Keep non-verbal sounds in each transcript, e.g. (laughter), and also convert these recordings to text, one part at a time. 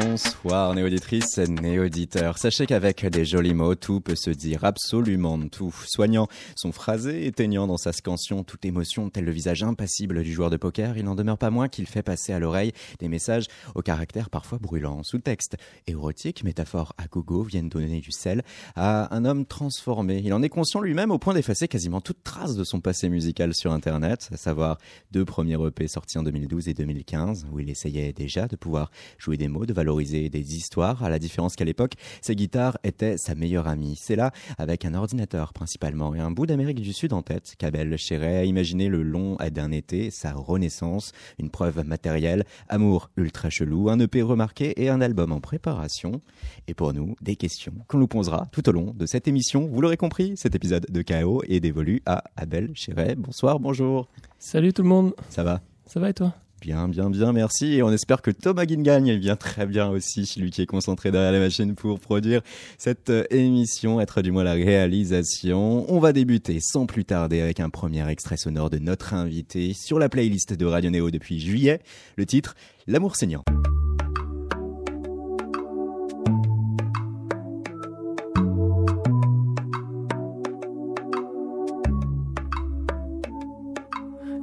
Bonsoir néauditrices, néauditeurs. Sachez qu'avec des jolis mots, tout peut se dire, absolument tout. Soignant son phrasé, éteignant dans sa scansion toute émotion, tel le visage impassible du joueur de poker, il n'en demeure pas moins qu'il fait passer à l'oreille des messages au caractère parfois brûlant. Sous-texte érotique, métaphore à gogo, viennent donner du sel à un homme transformé. Il en est conscient lui-même au point d'effacer quasiment toute trace de son passé musical sur Internet, à savoir deux premiers EP sortis en 2012 et 2015, où il essayait déjà de pouvoir jouer des mots, de valoriser des histoires, à la différence qu'à l'époque, ses guitares étaient sa meilleure amie. C'est là, avec un ordinateur principalement et un bout d'Amérique du Sud en tête, qu'Abel Chéret a imaginé le long d'un été, sa renaissance, une preuve matérielle, amour ultra chelou, un EP remarqué et un album en préparation. Et pour nous, des questions qu'on nous posera tout au long de cette émission. Vous l'aurez compris, cet épisode de KO est dévolu à Abel Chéret. Bonsoir, bonjour. Salut tout le monde. Ça va? Ça va et toi? Bien, bien, bien, merci. Et on espère que Thomas Guingagne vient très bien aussi, lui qui est concentré derrière la machine pour produire cette euh, émission, être du moins la réalisation. On va débuter sans plus tarder avec un premier extrait sonore de notre invité sur la playlist de Radio Néo depuis juillet. Le titre, L'amour saignant.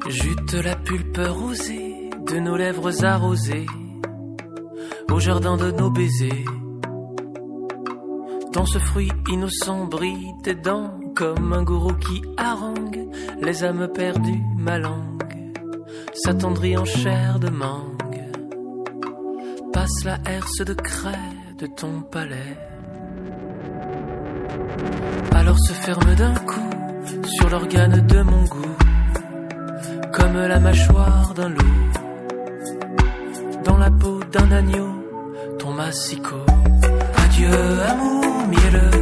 Jute la pulpe rosée de nos lèvres arrosées au jardin de nos baisers. Dans ce fruit innocent brille tes dents comme un gourou qui harangue les âmes perdues, ma langue s'attendrit en chair de mangue. Passe la herse de craie de ton palais. Alors se ferme d'un coup sur l'organe de mon goût comme la mâchoire d'un loup, dans la peau d'un agneau, ton massicot. Adieu, amour mielleux,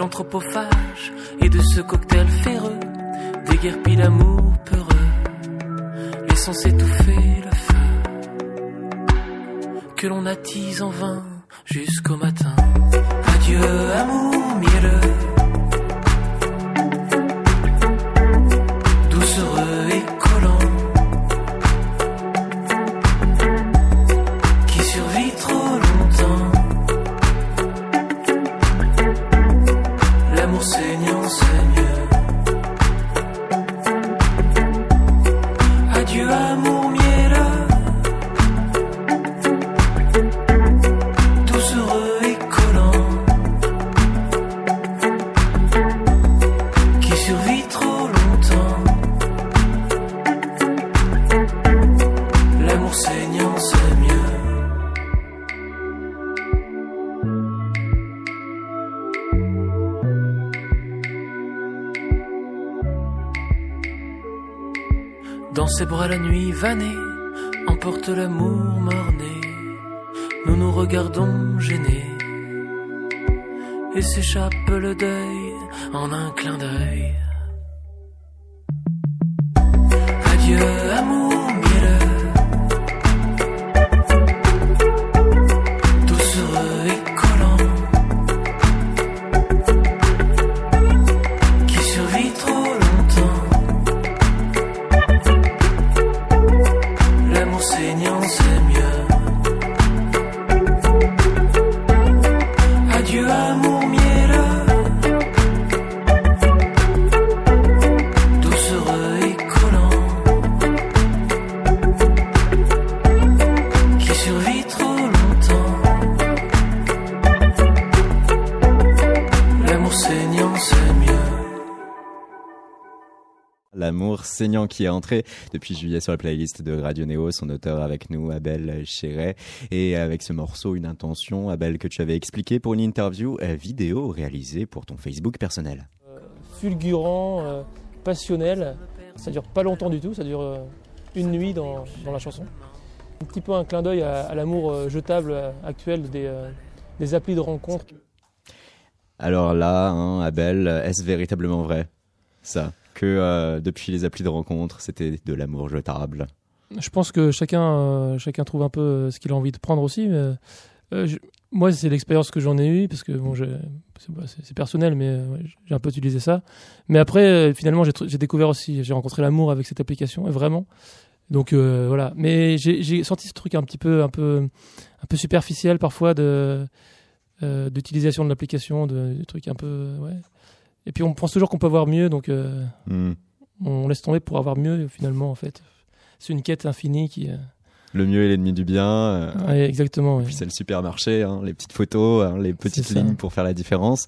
anthropophage et de ce cocktail féreux déguerpit l'amour peureux, laissant s'étouffer le feu que l'on attise en vain jusqu'au matin. Adieu amour mielleux. Nous nous regardons gênés et s'échappe le deuil en un clin d'œil. Qui est entré depuis juillet sur la playlist de Radio Néo, son auteur avec nous, Abel Chéret. Et avec ce morceau, une intention, Abel, que tu avais expliqué pour une interview euh, vidéo réalisée pour ton Facebook personnel. Fulgurant, euh, passionnel, Ça dure pas longtemps du tout, ça dure euh, une nuit dans, dans la chanson. Un petit peu un clin d'œil à, à l'amour euh, jetable euh, actuel des, euh, des applis de rencontre. Alors là, hein, Abel, est-ce véritablement vrai ça? Euh, depuis les applis de rencontre, c'était de l'amour jetable Je pense que chacun, euh, chacun trouve un peu euh, ce qu'il a envie de prendre aussi. moi, c'est l'expérience que j'en ai eue, parce que bah, c'est- personnel, mais j'ai un peu utilisé ça. Mais après, finalement, j'ai découvert aussi, j'ai rencontré l'amour avec cette application, et vraiment. Donc voilà. Mais j'ai senti ce truc un petit peu, un peu, un peu superficiel parfois de d'utilisation de l'application, de, trucs un peu. Et puis on pense toujours qu'on peut avoir mieux, donc euh, Hmm. on laisse tomber pour avoir mieux finalement en fait. C'est une quête infinie qui. euh, Le mieux est l'ennemi du bien. euh, ouais, exactement. ouais. Puis c'est le supermarché, hein, les petites photos, hein, les petites lignes pour faire la différence.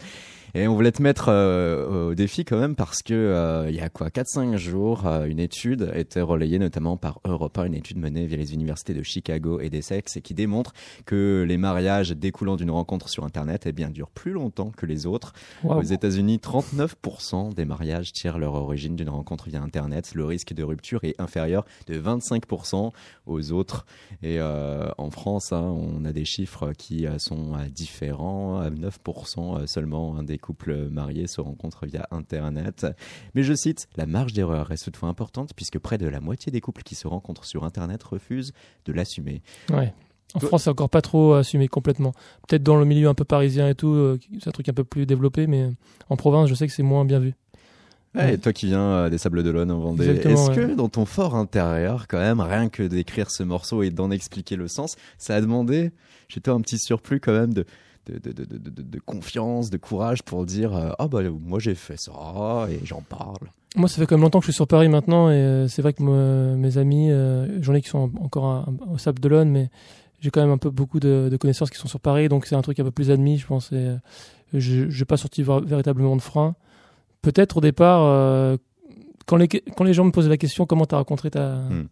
Et on voulait te mettre euh, au défi quand même parce que euh, il y a quoi 4-5 jours, euh, une étude était relayée notamment par Europe 1, une étude menée via les universités de Chicago et d'Essex et qui démontre que les mariages découlant d'une rencontre sur Internet eh bien, durent plus longtemps que les autres. Aux États-Unis, 39% des mariages tirent leur origine d'une rencontre via Internet. Le risque de rupture est inférieur de 25% aux autres. Et euh, en France, hein, on a des chiffres qui sont différents. À 9% euh, seulement des couples mariés se rencontrent via Internet. Mais je cite, la marge d'erreur reste toutefois importante puisque près de la moitié des couples qui se rencontrent sur Internet refusent de l'assumer. Ouais. En Toi- France, c'est encore pas trop assumé complètement. Peut-être dans le milieu un peu parisien et tout, euh, c'est un truc un peu plus développé, mais en province, je sais que c'est moins bien vu. Ouais. Et toi qui viens euh, des Sables d'Olonne en Vendée, est-ce ouais. que dans ton fort intérieur, quand même, rien que d'écrire ce morceau et d'en expliquer le sens, ça a demandé chez toi un petit surplus quand même de, de, confiance, de courage pour dire euh, Ah bah moi j'ai fait ça et j'en parle. Moi, ça fait quand même longtemps que je suis sur Paris maintenant, et euh, c'est vrai que mes amis, euh, j'en ai qui sont encore à- au Sable d'Olonne, mais j'ai quand même un peu beaucoup de, de connaissances qui sont sur Paris, donc c'est un truc un peu plus admis, je pense. Et, euh, je n'ai pas sorti véritablement de frein. Peut-être au départ, quand, les, quand les gens me posaient la question comment tu as rencontré ta, Hmm.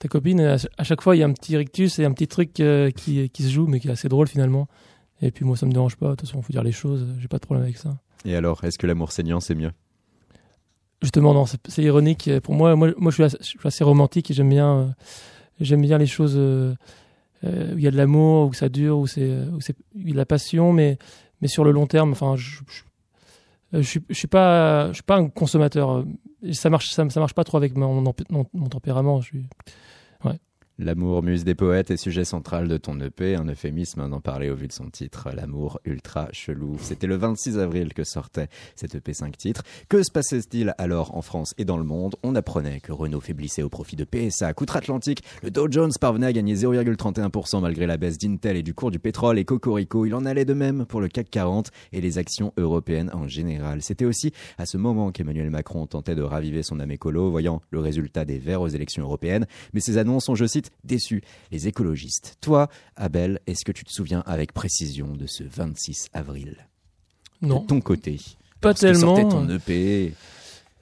ta copine, à, à chaque fois, il y a un petit rictus et un petit truc qui, qui se joue, mais qui est assez drôle finalement. Et puis moi, ça me dérange pas. De toute façon, il faut dire les choses. J'ai pas de problème avec ça. Et alors, est-ce que l'amour saignant c'est mieux? Justement, non, c'est ironique. Pour moi, moi, moi je, suis assez, je suis assez romantique et j'aime bien, euh, j'aime bien les choses euh, euh, où il y a de l'amour, où ça dure, où c'est, où c'est il y a de la passion, mais, mais sur le long terme. Enfin, je, je, suis, je suis pas, je suis pas un consommateur. Ça marche, ça, ça marche pas trop avec mon- mon tempérament. Je suis, L'amour, muse des poètes, est sujet central de ton EP, un euphémisme d'en parler au vu de son titre, L'amour ultra chelou. C'était le 26 avril que sortait cet EP 5 titres. Que se passait-il alors en France et dans le monde? On apprenait que Renault faiblissait au profit de PSA, qu'outre-Atlantique, le Dow Jones parvenait à gagner 0,31% malgré la baisse d'Intel et du cours du pétrole et Cocorico. Il en allait de même pour le CAC 40 et les actions européennes en général. C'était aussi à ce moment qu'Emmanuel Macron tentait de raviver son âme écolo, voyant le résultat des Verts aux élections européennes. Mais ces annonces ont, je cite, déçu les écologistes. Toi, Abel, est-ce que tu te souviens avec précision de ce 26 avril? Non, De ton côté pas tellement. ton EP.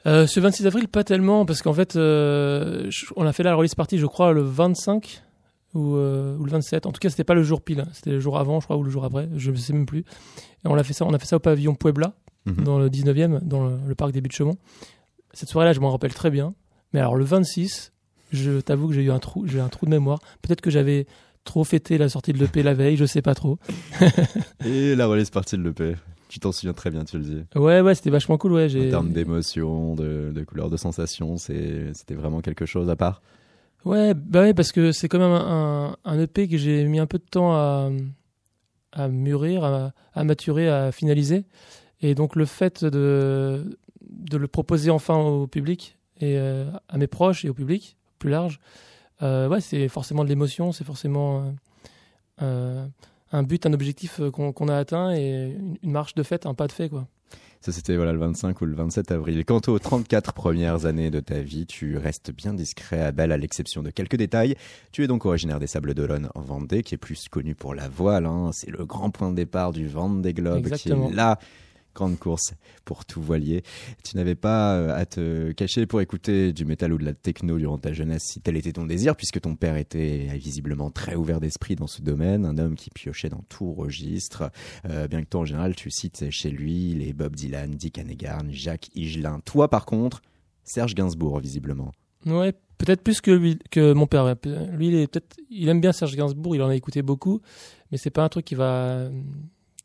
Euh, ce 26 avril, pas tellement, parce qu'en fait, euh, on a fait la release party, je crois, le 25 ou, euh, ou le 27. En tout cas, c'était pas le jour pile, hein. c'était le jour avant, je crois, ou le jour après, je ne sais même plus. Et on a fait ça, on a fait ça au pavillon Puebla, Mhm. dans le 19e, dans le, le parc des Buttes Chaumont. Cette soirée-là, je m'en rappelle très bien. Mais alors, le 26, je t'avoue que j'ai eu un trou, j'ai un trou de mémoire. Peut-être que j'avais trop fêté la sortie de l'EP la veille, je sais pas trop. (laughs) Et la release partie de l'EP. Tu t'en souviens très bien, tu le dis. Ouais, ouais, c'était vachement cool, ouais. En termes d'émotion, de, de couleur, de sensation, c'était vraiment quelque chose à part. Ouais, bah ouais, parce que c'est quand même un, un EP que j'ai mis un peu de temps à, à mûrir, à, à maturer, à finaliser. Et donc le fait de, de le proposer enfin au public et euh, à mes proches et au public plus large, euh, ouais, c'est forcément de l'émotion, c'est forcément euh, euh, un but, un objectif qu'on a atteint et une, marche de fête, un pas de fait, quoi. Ça, c'était voilà, le 25 ou le 27 avril. Quant aux 34 premières années de ta vie, tu restes bien discret, Abel, à l'exception de quelques détails. Tu es donc originaire des Sables d'Olonne en Vendée, qui est plus connu pour la voile. hein. C'est le grand point de départ du Vendée Globe, Exactement. qui est la grande course pour tout voilier. Tu n'avais pas euh, à te cacher pour écouter du métal ou de la techno durant ta jeunesse, si tel était ton désir, puisque ton père était visiblement très ouvert d'esprit dans ce domaine, un homme qui piochait dans tout registre. Euh, bien que toi, en général, tu cites chez lui les Bob Dylan, Dick Hanegarn, Jacques Higelin. Toi, par contre, Serge Gainsbourg, visiblement. Ouais, peut-être plus que lui, que mon père. Lui, il est peut-être, il aime bien Serge Gainsbourg, il en a écouté beaucoup, mais c'est pas un truc qui va,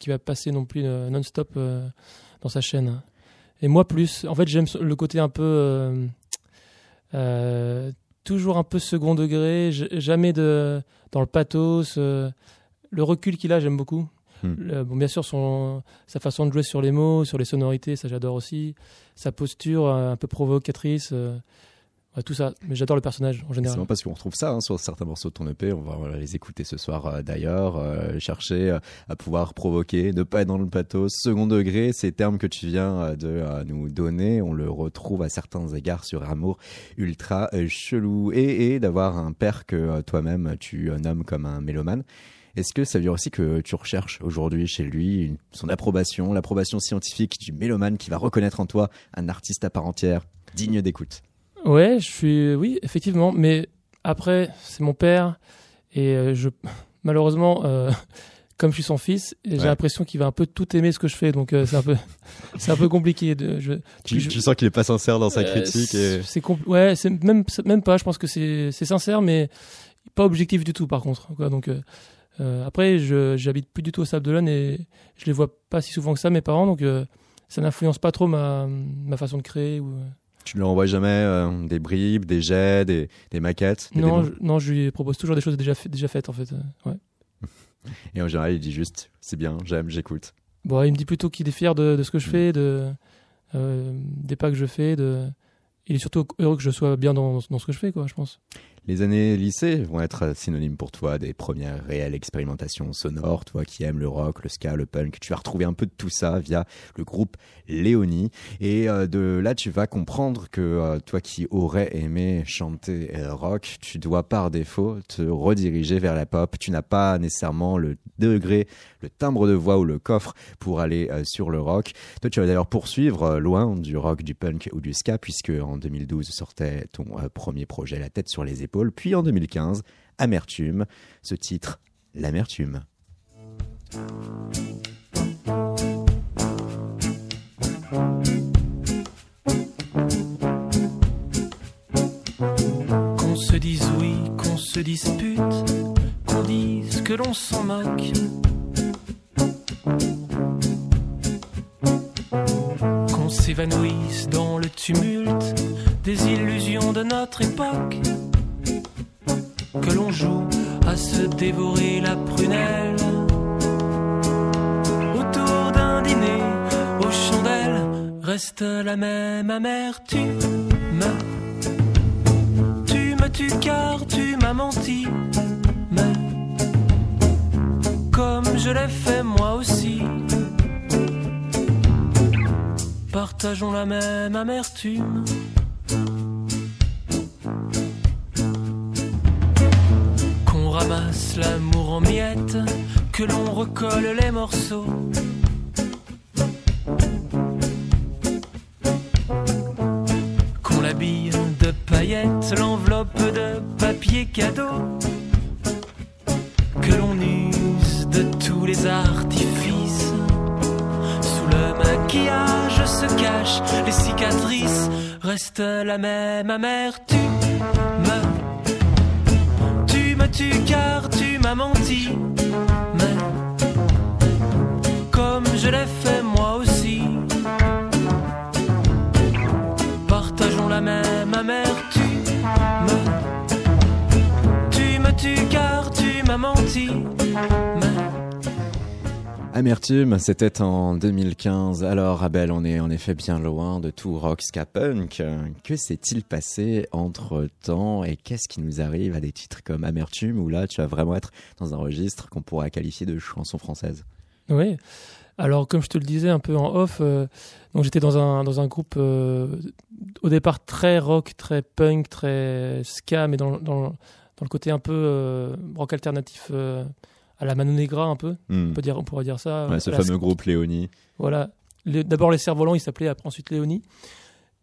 qui va passer non plus euh, non-stop euh, dans sa chaîne. Et moi plus. En fait, j'aime le côté un peu, euh, toujours un peu second degré, jamais de dans le pathos. le recul qu'il a, j'aime beaucoup. Hmm. bon, bien sûr, son, sa façon de jouer sur les mots, sur les sonorités, ça j'adore aussi. Sa posture un peu provocatrice tout ça, mais j'adore le personnage en général. C'est parce qu'on retrouve ça hein, sur certains morceaux de ton EP. On va les écouter ce soir euh, d'ailleurs. Euh, chercher euh, à pouvoir provoquer, ne pas être dans le pathos, second degré, ces termes que tu viens de nous donner, on le retrouve à certains égards sur Amour ultra chelou. Et, et d'avoir un père que toi-même tu nommes comme un mélomane. Est-ce que ça veut dire aussi que tu recherches aujourd'hui chez lui son approbation, l'approbation scientifique du mélomane qui va reconnaître en toi un artiste à part entière, digne d'écoute? Ouais, je suis, oui, effectivement. Mais après, c'est mon père et euh, je, (laughs) malheureusement, euh, (laughs) comme je suis son fils, j'ai l'impression qu'il va un peu tout aimer ce que je fais. Donc euh, c'est un peu, (laughs) c'est un peu compliqué. De, je, tu, sens qu'il est pas sincère dans sa critique. Et... C'est ouais, c'est même, même pas. Je pense que c'est, c'est sincère, mais pas objectif du tout. Par contre, quoi. Donc après, je, j'habite plus du tout au Sable d'Olonne et je les vois pas si souvent que ça mes parents. Donc ça n'influence pas trop ma, ma façon de créer ou. Tu ne leur envoies jamais euh, des bribes, des jets, des, des maquettes non, je, non, je lui propose toujours des choses déjà, déjà faites en fait. Euh, ouais. (laughs) Et en général, il dit juste c'est bien, j'aime, j'écoute. Bon, il me dit plutôt qu'il est fier de, de, ce que je mm. fais, de, euh, des pas que je fais. De... Il est surtout heureux que je sois bien dans, dans ce que je fais, quoi, je pense. Les années lycée vont être synonymes pour toi des premières réelles expérimentations sonores. Toi qui aimes le rock, le ska, le punk, tu vas retrouver un peu de tout ça via le groupe Léonie. Et euh, de là, tu vas comprendre que euh, toi qui aurais aimé chanter euh, rock, tu dois par défaut te rediriger vers la pop. Tu n'as pas nécessairement le degré, le timbre de voix ou le coffre pour aller sur le rock. Toi, tu vas d'ailleurs poursuivre loin du rock, du punk ou du ska, puisque en 2012 sortait ton premier projet La tête sur les puis en 2015, Amertume, ce titre, L'amertume. Qu'on se dise oui, qu'on se dispute, qu'on dise que l'on s'en moque. Qu'on s'évanouisse dans le tumulte des illusions de notre époque que l'on joue à se dévorer la prunelle. Autour d'un dîner aux chandelles reste la même amertume. Tu me tues car tu m'as menti. Mais comme je l'ai fait moi aussi. Partageons la même amertume. Ramasse l'amour en miettes, que l'on recolle les morceaux. Qu'on l'habille de paillettes, l'enveloppe de papier cadeau. Que l'on use de tous les artifices. Sous le maquillage se cachent les cicatrices, reste la même amertume tu car tu m'as menti. Mais comme je l'ai fait moi aussi, partageons la même amertume. Tu me tues car tu m'as menti. Amertume, c'était en 2015. Alors Abel, on est en effet bien loin de tout rock ska punk. Que s'est-il passé entre temps et qu'est-ce qui nous arrive à des titres comme Amertume où là tu vas vraiment être dans un registre qu'on pourrait qualifier de chanson française? Oui. Alors comme je te le disais un peu en off, euh, j'étais dans un dans un groupe euh, au départ très rock, très punk, très ska, mais dans dans, dans le côté un peu euh, rock alternatif à la Mano Negra un peu, on, hmm. peut dire, on pourrait dire ça. ce fameux groupe Léonie. Voilà. D'abord les cerfs-volants, il s'appelait ensuite Léonie.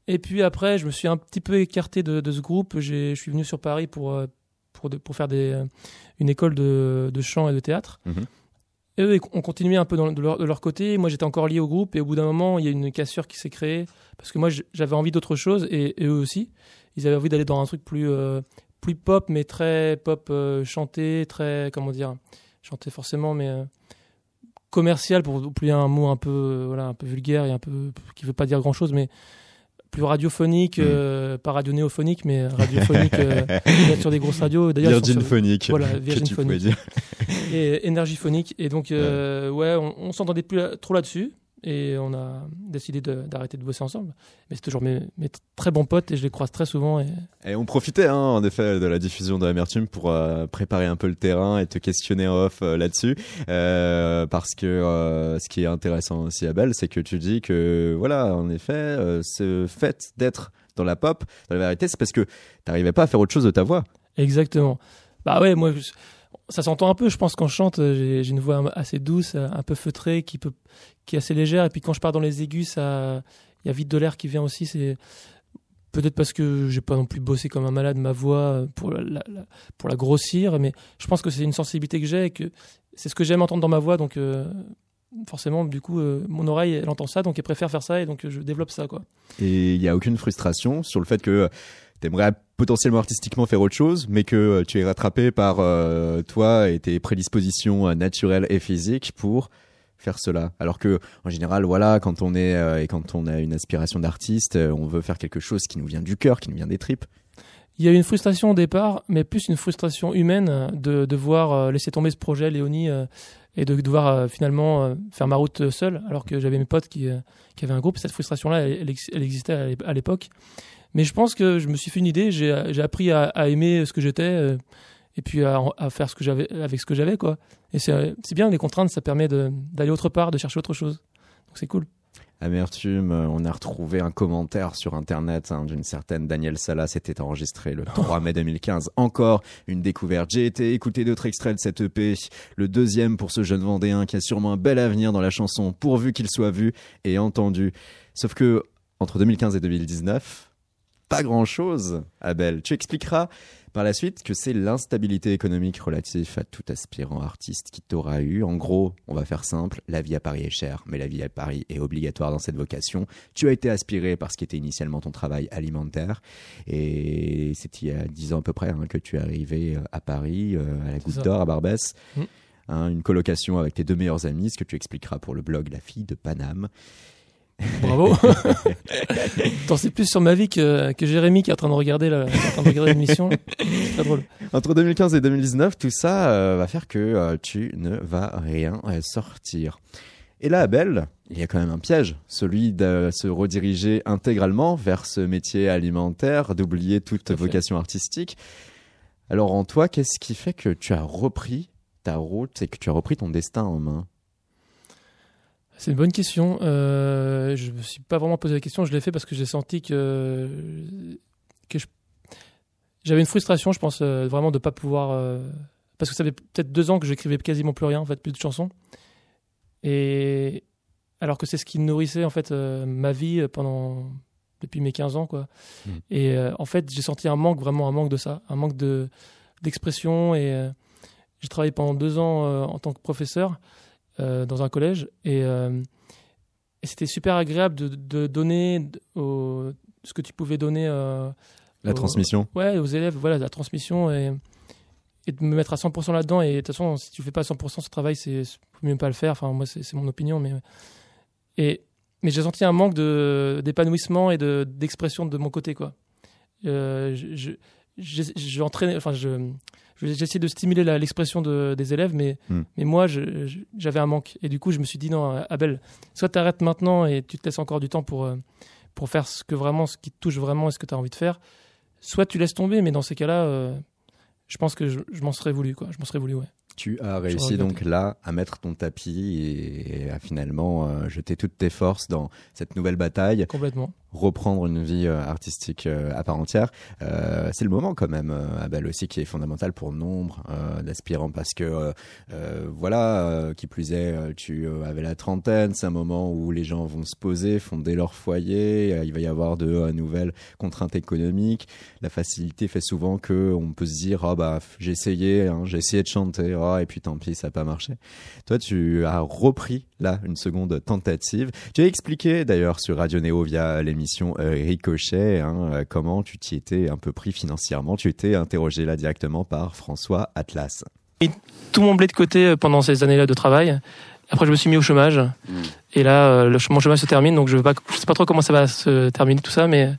Et puis après, je me suis un petit peu écarté de, ce groupe. Je suis venu sur Paris pour, euh, pour, pour faire des, euh, une école de, de chant et de théâtre. Mhm. Et eux, on continuait un peu dans- de, leur, de leur côté. Moi, j'étais encore lié au groupe. Et au bout d'un moment, il y a une cassure qui s'est créée. Parce que moi, j'avais envie d'autre chose. Et, et eux aussi. Ils avaient envie d'aller dans un truc plus, euh, plus pop, mais très pop euh, chanté, très. Comment dire Chanté forcément, mais. euh, commercial pour oublier un mot un peu euh, voilà un peu vulgaire et un peu qui veut pas dire grand chose mais plus radiophonique Mm. euh, pas radio néophonique mais radiophonique (laughs) sur des grosses radios d'ailleurs Virgin phonique. Voilà, (laughs) Virgin phonique. dire. et énergiphonique et donc ouais, on, on s'entendait plus là- trop là-dessus et on a décidé d'arrêter de, bosser ensemble mais c'est toujours mes, très bons potes et je les croise très souvent et Et on profitait, hein, en effet, de la diffusion de Amertume pour euh, préparer un peu le terrain et te questionner off euh, là-dessus. Euh, parce que ce qui est intéressant aussi, Abel, c'est que tu dis que, voilà, en effet, ce fait d'être dans la pop, dans la vérité, c'est parce que t'arrivais pas à faire autre chose de ta voix. Exactement. Bah ouais, moi, je- ça s'entend un peu, je pense, quand je chante, j'ai une voix assez douce, un peu feutrée, qui, peut, qui est assez légère. Et puis quand je pars dans les aigus, il y a vite de l'air qui vient aussi. C'est peut-être parce que j'ai pas non plus bossé comme un malade ma voix euh, pour la, pour la grossir, mais je pense que c'est une sensibilité que j'ai et que c'est ce que j'aime entendre dans ma voix. Donc euh, forcément, du coup, euh, mon oreille, elle entend ça, donc elle préfère faire ça et donc euh, je développe ça, quoi. Et il y a aucune frustration sur le fait que t'aimerais potentiellement artistiquement faire autre chose, mais que euh, tu es rattrapé par euh, toi et tes prédispositions euh, naturelles et physiques pour faire cela. Alors que en général, voilà, quand on est euh, et quand on a une aspiration d'artiste, euh, on veut faire quelque chose qui nous vient du cœur, qui nous vient des tripes. Il y a eu une frustration au départ, mais plus une frustration humaine de devoir euh, laisser tomber ce projet, Léonie, et de devoir finalement faire ma route euh, seul, alors que j'avais mes potes qui, qui avaient un groupe. Cette frustration-là, elle, elle ex- elle existait à l'ép- à l'époque. Mais je pense que je me suis fait une idée, j'ai appris à, aimer ce que j'étais, et puis à, à faire ce que j'avais avec ce que j'avais, quoi. Et c'est bien, les contraintes, ça permet d'aller autre part, de chercher autre chose. Donc c'est cool. Amertume, on a retrouvé un commentaire sur internet hein, d'une certaine Danielle Sala, c'était enregistré le 3 (laughs) mai 2015. Encore une découverte. J'ai été écouter d'autres extraits de cette EP, le deuxième pour ce jeune Vendéen qui a sûrement un bel avenir dans la chanson, pourvu qu'il soit vu et entendu. Sauf que entre 2015 et 2019, pas grand chose, Abel. Tu expliqueras par la suite que c'est l'instabilité économique relative à tout aspirant artiste qui t'aura eu. En gros, on va faire simple, la vie à Paris est chère, mais la vie à Paris est obligatoire dans cette vocation. Tu as été aspiré par ce qui était initialement ton travail alimentaire, et c'est il y a dix ans à peu près hein, que tu es arrivé euh, à Paris, euh, à la Goutte d'Or, à Barbès. Mm. Hein, une colocation avec tes deux meilleurs amis, ce que tu expliqueras pour le blog La fille de Paname. Bravo. (laughs) T'en sais plus sur ma vie que, que Jérémy qui est en train de regarder l'émission. C'est très drôle. Entre 2015 et 2019, tout ça euh, va faire que euh, tu ne vas rien euh, sortir. Et là, Abel, il y a quand même un piège, celui de se rediriger intégralement vers ce métier alimentaire, d'oublier toute Tout vocation artistique. Alors en toi, qu'est-ce qui fait que tu as repris ta route et que tu as repris ton destin en main? C'est une bonne question. Euh, je me suis pas vraiment posé la question. Je l'ai fait parce que j'ai senti que que j'avais une frustration, je pense, euh, vraiment de pas pouvoir. euh, parce que ça fait peut-être deux ans que j'écrivais quasiment plus rien, en fait, plus de chansons. Et alors que c'est ce qui nourrissait en fait euh, ma vie pendant depuis mes 15 ans, quoi. Mm. Et en fait, j'ai senti un manque, vraiment un manque de ça, un manque de d'expression. Et j'ai travaillé pendant deux ans en tant que professeur dans un collège et, euh, et c'était super agréable de, de donner au- ce que tu pouvais donner euh, La transmission ouais, aux élèves, voilà, la transmission et, et de me mettre à 100% là-dedans. Et de toute façon, si tu fais pas à 100% ce travail, c'est mieux pas le faire. Enfin, moi, c'est c'est mon opinion, mais et mais j'ai senti un manque de d'épanouissement et de d'expression de mon côté, quoi. Euh, je je- entraîné, enfin, je de stimuler l'expression de, des élèves, mais Hmm. mais moi, j'avais un manque. Et du coup, je me suis dit non, Abel, soit tu arrêtes maintenant et tu te laisses encore du temps pour euh, pour faire ce que vraiment, ce qui te touche vraiment, et ce que tu as envie de faire soit tu laisses tomber, mais dans ces cas-là, euh, je pense que je, je m'en serais voulu, quoi. Je m'en serais voulu, ouais. Tu as réussi donc là à mettre ton tapis et à finalement euh, jeter toutes tes forces dans cette nouvelle bataille Complètement. Reprendre une vie euh, artistique euh, à part entière. Euh, c'est le moment quand même, Abel aussi, qui est fondamental pour nombre d'aspirants parce que voilà, qui plus est, tu avais la trentaine, c'est un moment où les gens vont se poser, fonder leur foyer, il va y avoir de nouvelles contraintes économiques. La facilité fait souvent que on peut se dire ah bah j'ai essayé, hein, j'ai essayé de chanter, oh, et puis tant pis ça n'a pas marché. Toi tu as repris là une seconde tentative. Tu as expliqué d'ailleurs sur Radio Néo via l'émission mission euh, Ricochet, hein, euh, comment tu t'y étais un peu pris financièrement? Tu étais interrogé là directement par François Atlas. Et tout mon blé de côté euh, pendant ces années-là de travail. Après, je me suis mis au chômage. Hmm. Et là, le, mon chômage se termine, donc je ne sais pas trop comment ça va se terminer tout ça, mais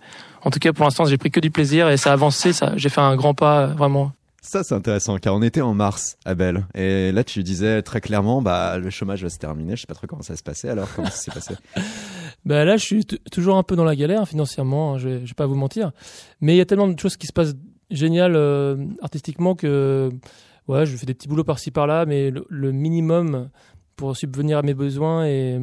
en tout cas, pour l'instant, j'ai pris que du plaisir et ça a avancé. Ça, j'ai fait un grand pas, vraiment. Ça, c'est intéressant, car on était en mars, Abel. Et là, tu disais très clairement, bah, le chômage va se terminer. Je sais pas trop comment ça se passait. Alors, comment ça s'est passé? (laughs) Bah là, je suis toujours un peu dans la galère financièrement. Hein, je, vais, vais pas vous mentir, mais il y a tellement de choses qui se passent géniales euh, artistiquement que ouais, je fais des petits boulots par-ci par-là, mais le, minimum pour subvenir à mes besoins et,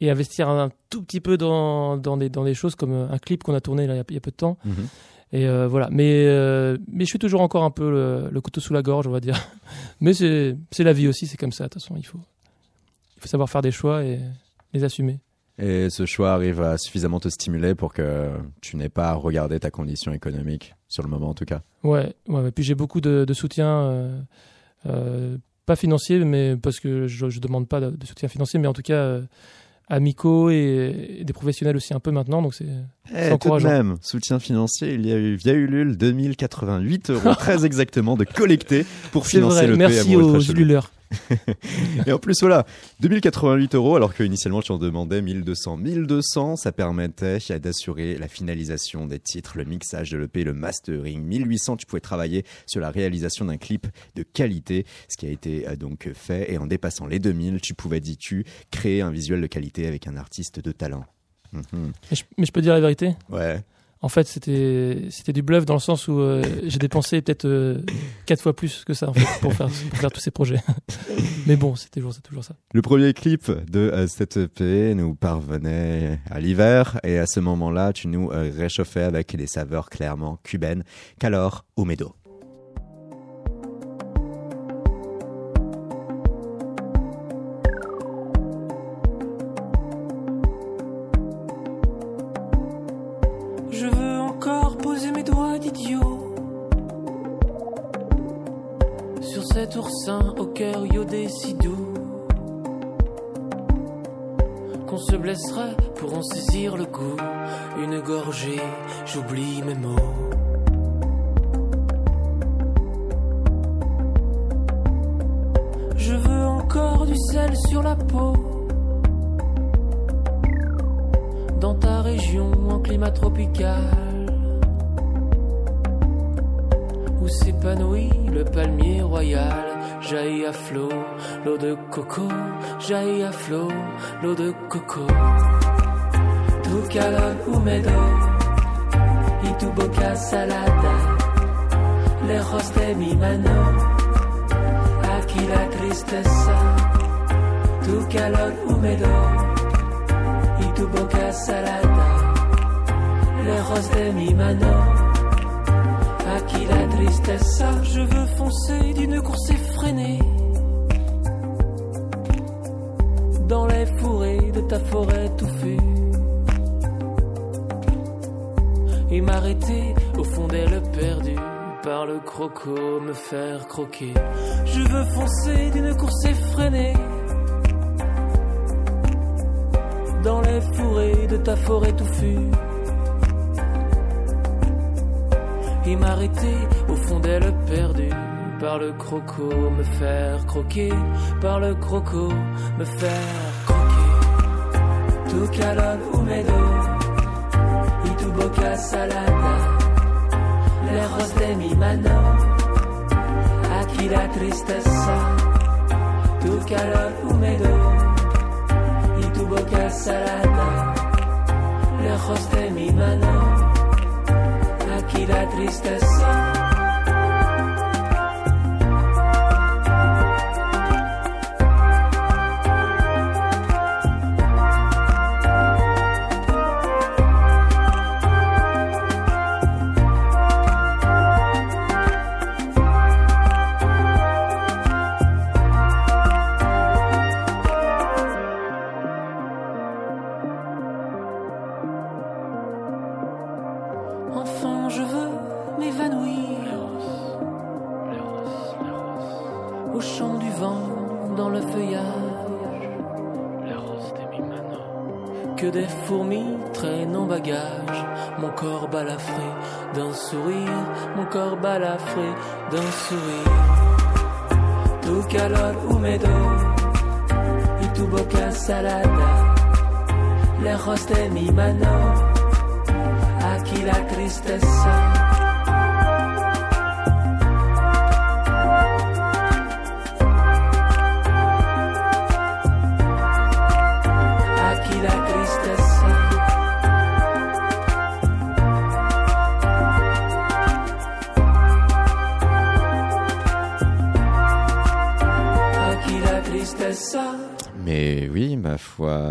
et investir un, tout petit peu dans, dans, des, dans des choses comme un clip qu'on a tourné là, il, y a, peu de temps. Mhm. Et euh, voilà. Mais, euh, mais je suis toujours encore un peu le, le, couteau sous la gorge, on va dire. (laughs) mais c'est la vie aussi, c'est comme ça. De toute façon, il faut, il faut savoir faire des choix et les assumer. Et ce choix arrive à suffisamment te stimuler pour que tu n'aies pas à regarder ta condition économique, sur le moment en tout cas. Ouais, ouais. Et puis j'ai beaucoup de, de soutien, euh, euh, pas financier, mais parce que je ne demande pas de, de, soutien financier, mais en tout cas euh, amicaux et, des professionnels aussi un peu maintenant, donc c'est eh, encourageant. Tout de même, soutien financier, il y a eu via Ulule 2088 euros très (laughs) exactement de collecter pour financer le Merci aux Ululeurs. Et en plus, voilà, 2088 euros, alors qu'initialement tu en demandais 1200. 1200, ça permettait d'assurer la finalisation des titres, le mixage de l'EP, le mastering. 1800, tu pouvais travailler sur la réalisation d'un clip de qualité, ce qui a été euh, donc fait. Et en dépassant les 2000, tu pouvais, dis-tu, créer un visuel de qualité avec un artiste de talent. Mhm. mais je peux dire la vérité? Ouais en fait, c'était du bluff dans le sens où euh, j'ai dépensé peut-être euh, quatre fois plus que ça pour, faire, tous ces projets. (laughs) Mais bon, c'était toujours, ça. Le premier clip de euh, cette EP nous parvenait à l'hiver et à ce moment-là, tu nous réchauffais avec des saveurs clairement cubaines. Qu'alors, Omedo Pour en saisir le goût. Une gorgée, j'oublie mes mots. Je veux encore du sel sur la peau. Dans ta région en climat tropical où s'épanouit le palmier royal. Jaillit à flot l'eau de coco, jaillit à flot l'eau de coco. Tu calor húmedo y tu boca salada, lejos de mi mano, aquí la tristeza. Tu calor húmedo y tu boca salada, lejos de mi mano tristesse. Je veux foncer d'une course effrénée dans les fourrés de ta forêt touffue et m'arrêter au fond d'elle perdue par le croco, me faire croquer. Je veux foncer d'une course effrénée dans les fourrés de ta forêt touffue et m'arrêter au fond d'elle perdue par le croco, me faire croquer, par le croco, me faire croquer. Tu calor húmedo y tu boca salada, lejos de mi mano, aquí la tristeza. Tu calor húmedo y tu boca salada, lejos de mi mano y la tristeza. Dans le feuillage. La rose des Mimano. Que des fourmis traînent en bagage. Mon corps balafré d'un sourire, mon corps balafré d'un sourire. Tu calor húmedo y tu boca salada. Lejos de mi mano, aquí la tristeza.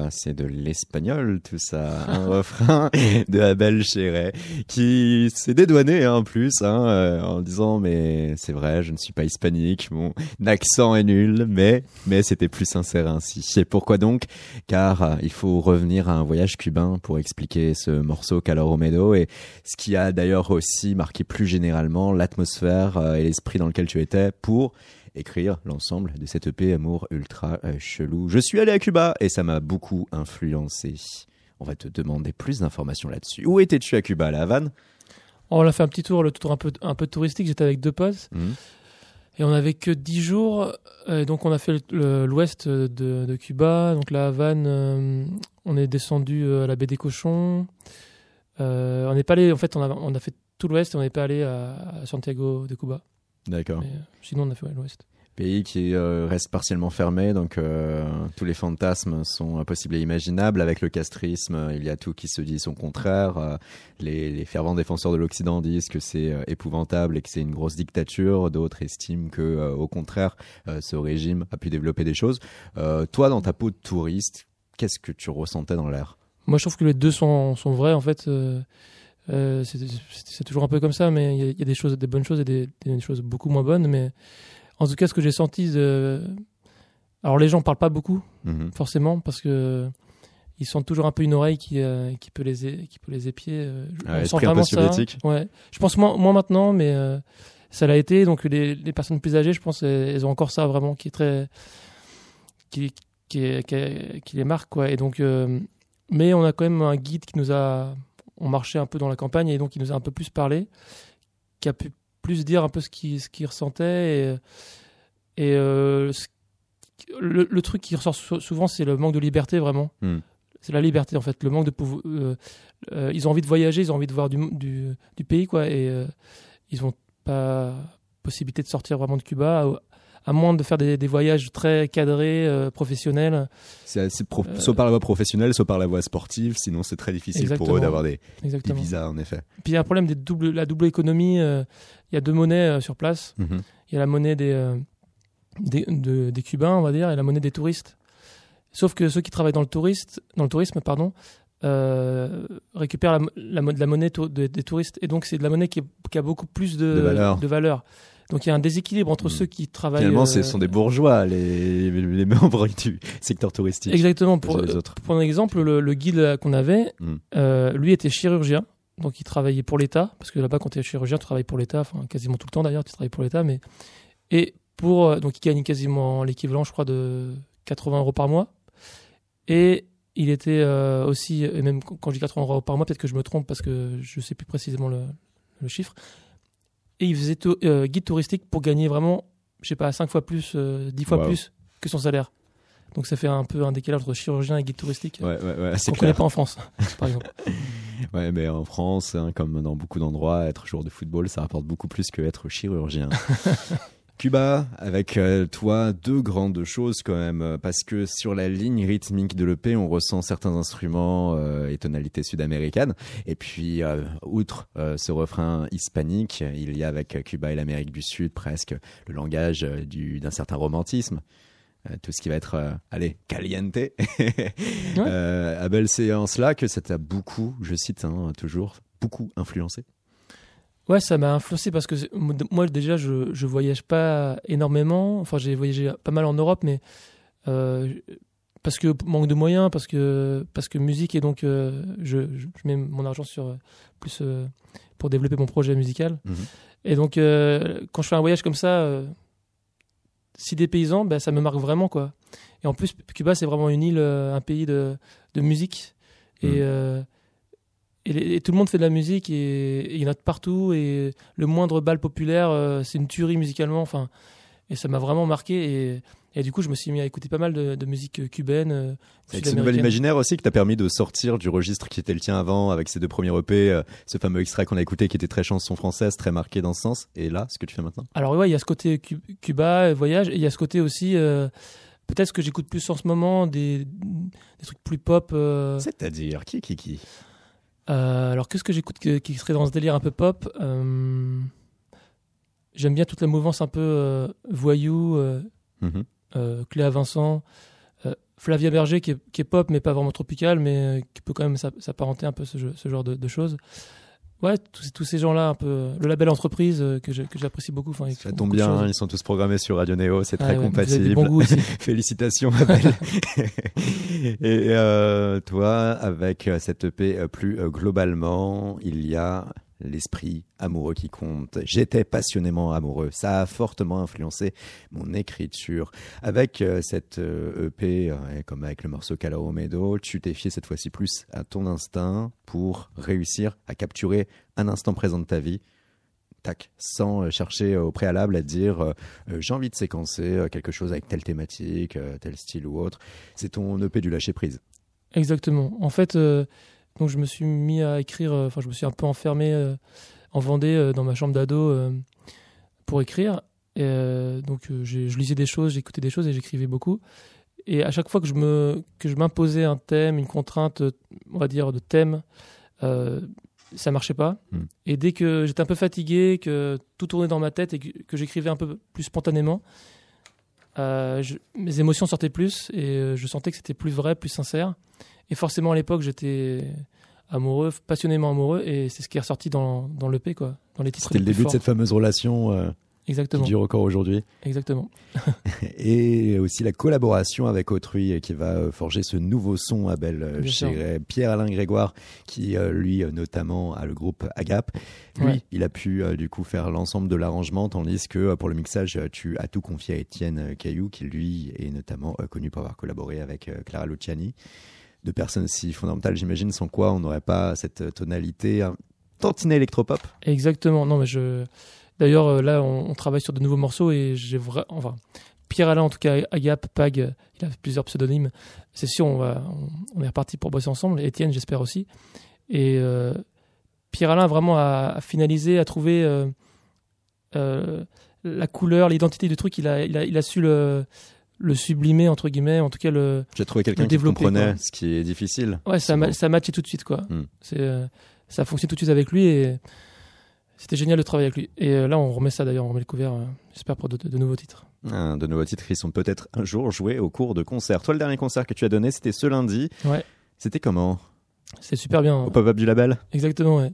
C'est de l'espagnol tout ça. Un (laughs) refrain de Abel Chéret qui s'est dédouané hein, en plus hein, euh, en disant mais c'est vrai, je ne suis pas hispanique, mon accent est nul, mais mais c'était plus sincère ainsi. Et pourquoi donc? Car euh, il faut revenir à un voyage cubain pour expliquer ce morceau Calor Húmedo et ce qui a d'ailleurs aussi marqué plus généralement l'atmosphère euh, et l'esprit dans lequel tu étais pour écrire l'ensemble de cette EP Amour ultra euh, chelou. Je suis allé à Cuba et ça m'a beaucoup influencé. On va te demander plus d'informations là-dessus. Où étais-tu à Cuba, à la Havane? On a fait un petit tour, le tour un peu, un peu touristique. J'étais avec deux potes Mhm. et on avait que 10 jours. Et donc, on a fait l'ouest de, de Cuba. Donc, la Havane, euh, on est descendu euh, à la baie des Cochons. Euh, on n'est pas allé, en fait, on a, on a fait tout l'ouest et on n'est pas allé à, à Santiago de Cuba. D'accord. Mais, euh, sinon, on a fait ouais, l'ouest. Pays qui euh, reste partiellement fermé, donc euh, tous les fantasmes sont impossibles et imaginables. Avec le castrisme, euh, il y a tout qui se dit son contraire. Euh, les, les fervents défenseurs de l'Occident disent que c'est euh, épouvantable et que c'est une grosse dictature. D'autres estiment que, euh, au contraire, euh, ce régime a pu développer des choses. Euh, toi, dans ta peau de touriste, qu'est-ce que tu ressentais dans l'air? Moi, je trouve que les deux sont, sont vrais. En fait, euh, c'est- toujours un peu comme ça, mais il y, a- il y a des choses, des bonnes choses et des, des choses beaucoup moins bonnes. Mais en tout cas, ce que j'ai senti, de... alors les gens parlent pas beaucoup Mhm. forcément parce que ils sentent toujours un peu une oreille qui, euh, qui peut les qui peut les épier. je- Ah, on peu soviétique. Ouais, je pense moins, moins maintenant, mais euh, ça l'a été. Donc les, les personnes plus âgées, je pense, elles, ont encore ça vraiment qui est très qui qui, est- qui, est- qui les marque quoi. Et donc, mais on a quand même un guide qui nous a on marchait un peu dans la campagne et donc il nous a un peu plus parlé, qui a pu plus dire un peu ce qu'il ce ressentait et, et euh, ce- le, le truc qui ressort sou- souvent c'est le manque de liberté vraiment. Hmm. C'est la liberté en fait, le manque de pouvoir. euh, euh, ils ont envie de voyager, ils ont envie de voir du, du, du pays quoi et ils n'ont pas possibilité de sortir vraiment de Cuba. À, moins de faire des, des voyages très cadrés, euh, professionnels. C'est assez Euh, soit par la voie professionnelle, soit par la voie sportive. Sinon, c'est très difficile pour eux d'avoir des, des visas, en effet. Puis il y a un problème doubles, la double économie. euh, Il y a deux monnaies sur place. Mhm. Il y a la monnaie des, des, de- des Cubains, on va dire, et la monnaie des touristes. Sauf que ceux qui travaillent dans le, touriste, dans le tourisme pardon, euh, récupèrent la, la, mo- de la monnaie de- des touristes. Et donc, c'est de la monnaie qui, est- qui a beaucoup plus de, De valeur. valeur. Donc, il y a un déséquilibre entre Mhm. ceux qui travaillent. Finalement, euh, ce sont des bourgeois, les, les membres du secteur touristique. Exactement. Pour, les autres. pour un exemple, le, le guide qu'on avait, Mm. euh, lui était chirurgien. Donc, il travaillait pour l'État. Parce que là-bas, quand tu es chirurgien, tu travailles pour l'État. Enfin, quasiment tout le temps d'ailleurs, tu travailles pour l'État. Mais... Et pour. euh, Donc, il gagne quasiment l'équivalent, je crois, de 80 euros par mois. Et il était euh, aussi. Et même quand je dis 80 euros par mois, peut-être que je me trompe parce que je sais plus précisément le, le chiffre. Et il faisait euh, guide touristique pour gagner vraiment, je sais pas, 5 fois plus, euh, 10 fois Wow. plus que son salaire. Donc ça fait un peu un décalage entre chirurgien et guide touristique Ouais, ouais, ouais, c'est qu'on connaît pas en France, (laughs) par exemple. (laughs) Ouais, mais en France, hein, comme dans beaucoup d'endroits, être joueur de football, ça rapporte beaucoup plus que être chirurgien. (laughs) Cuba, avec euh, toi, deux grandes choses quand même, euh, parce que sur la ligne rythmique de l'EP, on ressent certains instruments euh, et tonalités sud-américaines, et puis euh, outre euh, ce refrain hispanique, il y a avec Cuba et l'Amérique du Sud presque le langage du- d'un certain romantisme. Tout ce qui va être, allez, caliente. Abel, c'est en cela que ça t'a beaucoup, je cite hein, toujours, beaucoup influencé. Ouais, ça m'a influencé parce que moi déjà je je voyage pas énormément. Enfin, j'ai voyagé pas mal en Europe, mais euh, parce que manque de moyens, parce que parce que musique et donc euh, je, mets mon argent sur euh, plus euh, pour développer mon projet musical. Mhm. Et donc quand je fais un voyage comme ça, si des paysans, ben, ça me marque vraiment quoi. Et en plus, Cuba, c'est vraiment une île, un pays de, de musique. Et, Mm. Et, les- et tout le monde fait de la musique et il y en a de partout. Et le moindre bal populaire, euh, c'est une tuerie musicalement. Enfin, et ça m'a vraiment marqué. Et, et du coup, je me suis mis à écouter pas mal de, de musique cubaine. avec ce nouvel imaginaire aussi que t'as permis de sortir du registre qui était le tien avant, avec ces deux premiers EP, euh, ce fameux extrait qu'on a écouté qui était très chanson française, très marqué dans ce sens. Et là, ce que tu fais maintenant? Alors ouais, il y a ce côté Cu- Cuba, euh, voyage, et il y a ce côté aussi, euh, peut-être que j'écoute plus en ce moment, des, des trucs plus pop. euh, C'est-à-dire qui, qui, qui? Euh, alors qu'est-ce que j'écoute qui serait dans ce délire un peu pop Euh, J'aime bien toute la mouvance un peu euh, voyou, Mhm. Cléa Vincent, Flavia Berger qui est, qui est pop mais pas vraiment tropicale, mais qui peut quand même s'a- s'apparenter un peu ce, jeu- ce genre de, de choses. Ouais, tous, tous ces gens-là, un peu euh, le label entreprise euh, que j'ai- que j'apprécie beaucoup. Enfin, Ça tombe bien, ils sont tous programmés sur Radio Neo, c'est Ah très ouais, compatible. bon goût. (laughs) Félicitations, Abel. (laughs) Et euh, toi, avec cette EP plus globalement, il y a l'esprit amoureux qui compte. J'étais passionnément amoureux. Ça a fortement influencé mon écriture. Avec euh, cette euh, EP, euh, et comme avec le morceau Calao tu t'es fié cette fois-ci plus à ton instinct pour réussir à capturer un instant présent de ta vie tac, sans euh, chercher euh, au préalable à dire euh, euh, j'ai envie de séquencer euh, quelque chose avec telle thématique, euh, tel style ou autre. C'est ton EP du lâcher prise. Exactement. En fait, euh, donc je me suis mis à écrire, euh, enfin je me suis un peu enfermé euh, en Vendée euh, dans ma chambre d'ado pour écrire. Et, donc je lisais des choses, j'écoutais des choses et j'écrivais beaucoup. Et à chaque fois que je me que je m'imposais un thème, une contrainte, on va dire de thème, euh, ça marchait pas. Mm. Et dès que j'étais un peu fatigué, que tout tournait dans ma tête et que, que j'écrivais un peu plus spontanément, euh, je- mes émotions sortaient plus et je sentais que c'était plus vrai, plus sincère. Et forcément, à l'époque, j'étais amoureux, passionnément amoureux, et c'est ce qui est ressorti dans, dans l'EP, quoi. Dans les titres C'était le début de cette fameuse relation euh, qui Exactement, dure encore aujourd'hui. exactement. (laughs) Et aussi la collaboration avec autrui euh, qui va euh, forger ce nouveau son, Abel, euh, Bien sûr. chez euh, Pierre-Alain Grégoire, qui euh, lui euh, notamment a le groupe Agap. Lui, Ouais. il a pu euh, du coup faire l'ensemble de l'arrangement, tandis que euh, pour le mixage, euh, tu as tout confié à Étienne euh, Caillou, qui lui est notamment euh, connu pour avoir collaboré avec euh, Clara Luciani. Deux personnes si fondamentales, j'imagine, sans quoi on n'aurait pas cette euh, tonalité un tantinet électropop. Exactement. Non, mais je. D'ailleurs, euh, là, on, travaille sur de nouveaux morceaux et j'ai vraiment. Enfin, Pierre Alain, en tout cas, Agap, Pag, il a plusieurs pseudonymes. C'est sûr, on, va, on, est reparti pour bosser ensemble. Étienne, j'espère aussi. Et euh, Pierre Alain, vraiment, a, a finalisé, a trouvé la couleur, l'identité du truc. Il a, il a, il a su le, le sublimer, entre guillemets. En tout cas, le. J'ai trouvé quelqu'un qui comprenait quoi. ce qui est difficile. Ouais, ça, ma- ça matchait tout de suite, quoi. Hmm. C'est, euh, ça fonctionne tout de suite avec lui et c'était génial de travailler avec lui. Et euh, là, on remet ça d'ailleurs, on remet le couvert, euh, j'espère, pour de, de- de nouveaux titres. Un de nouveaux titres qui sont peut-être un jour joués au cours de concerts. Toi, le dernier concert que tu as donné, c'était ce lundi. Ouais. C'était comment? C'est super bien. Au pop-up du label? Exactement, ouais.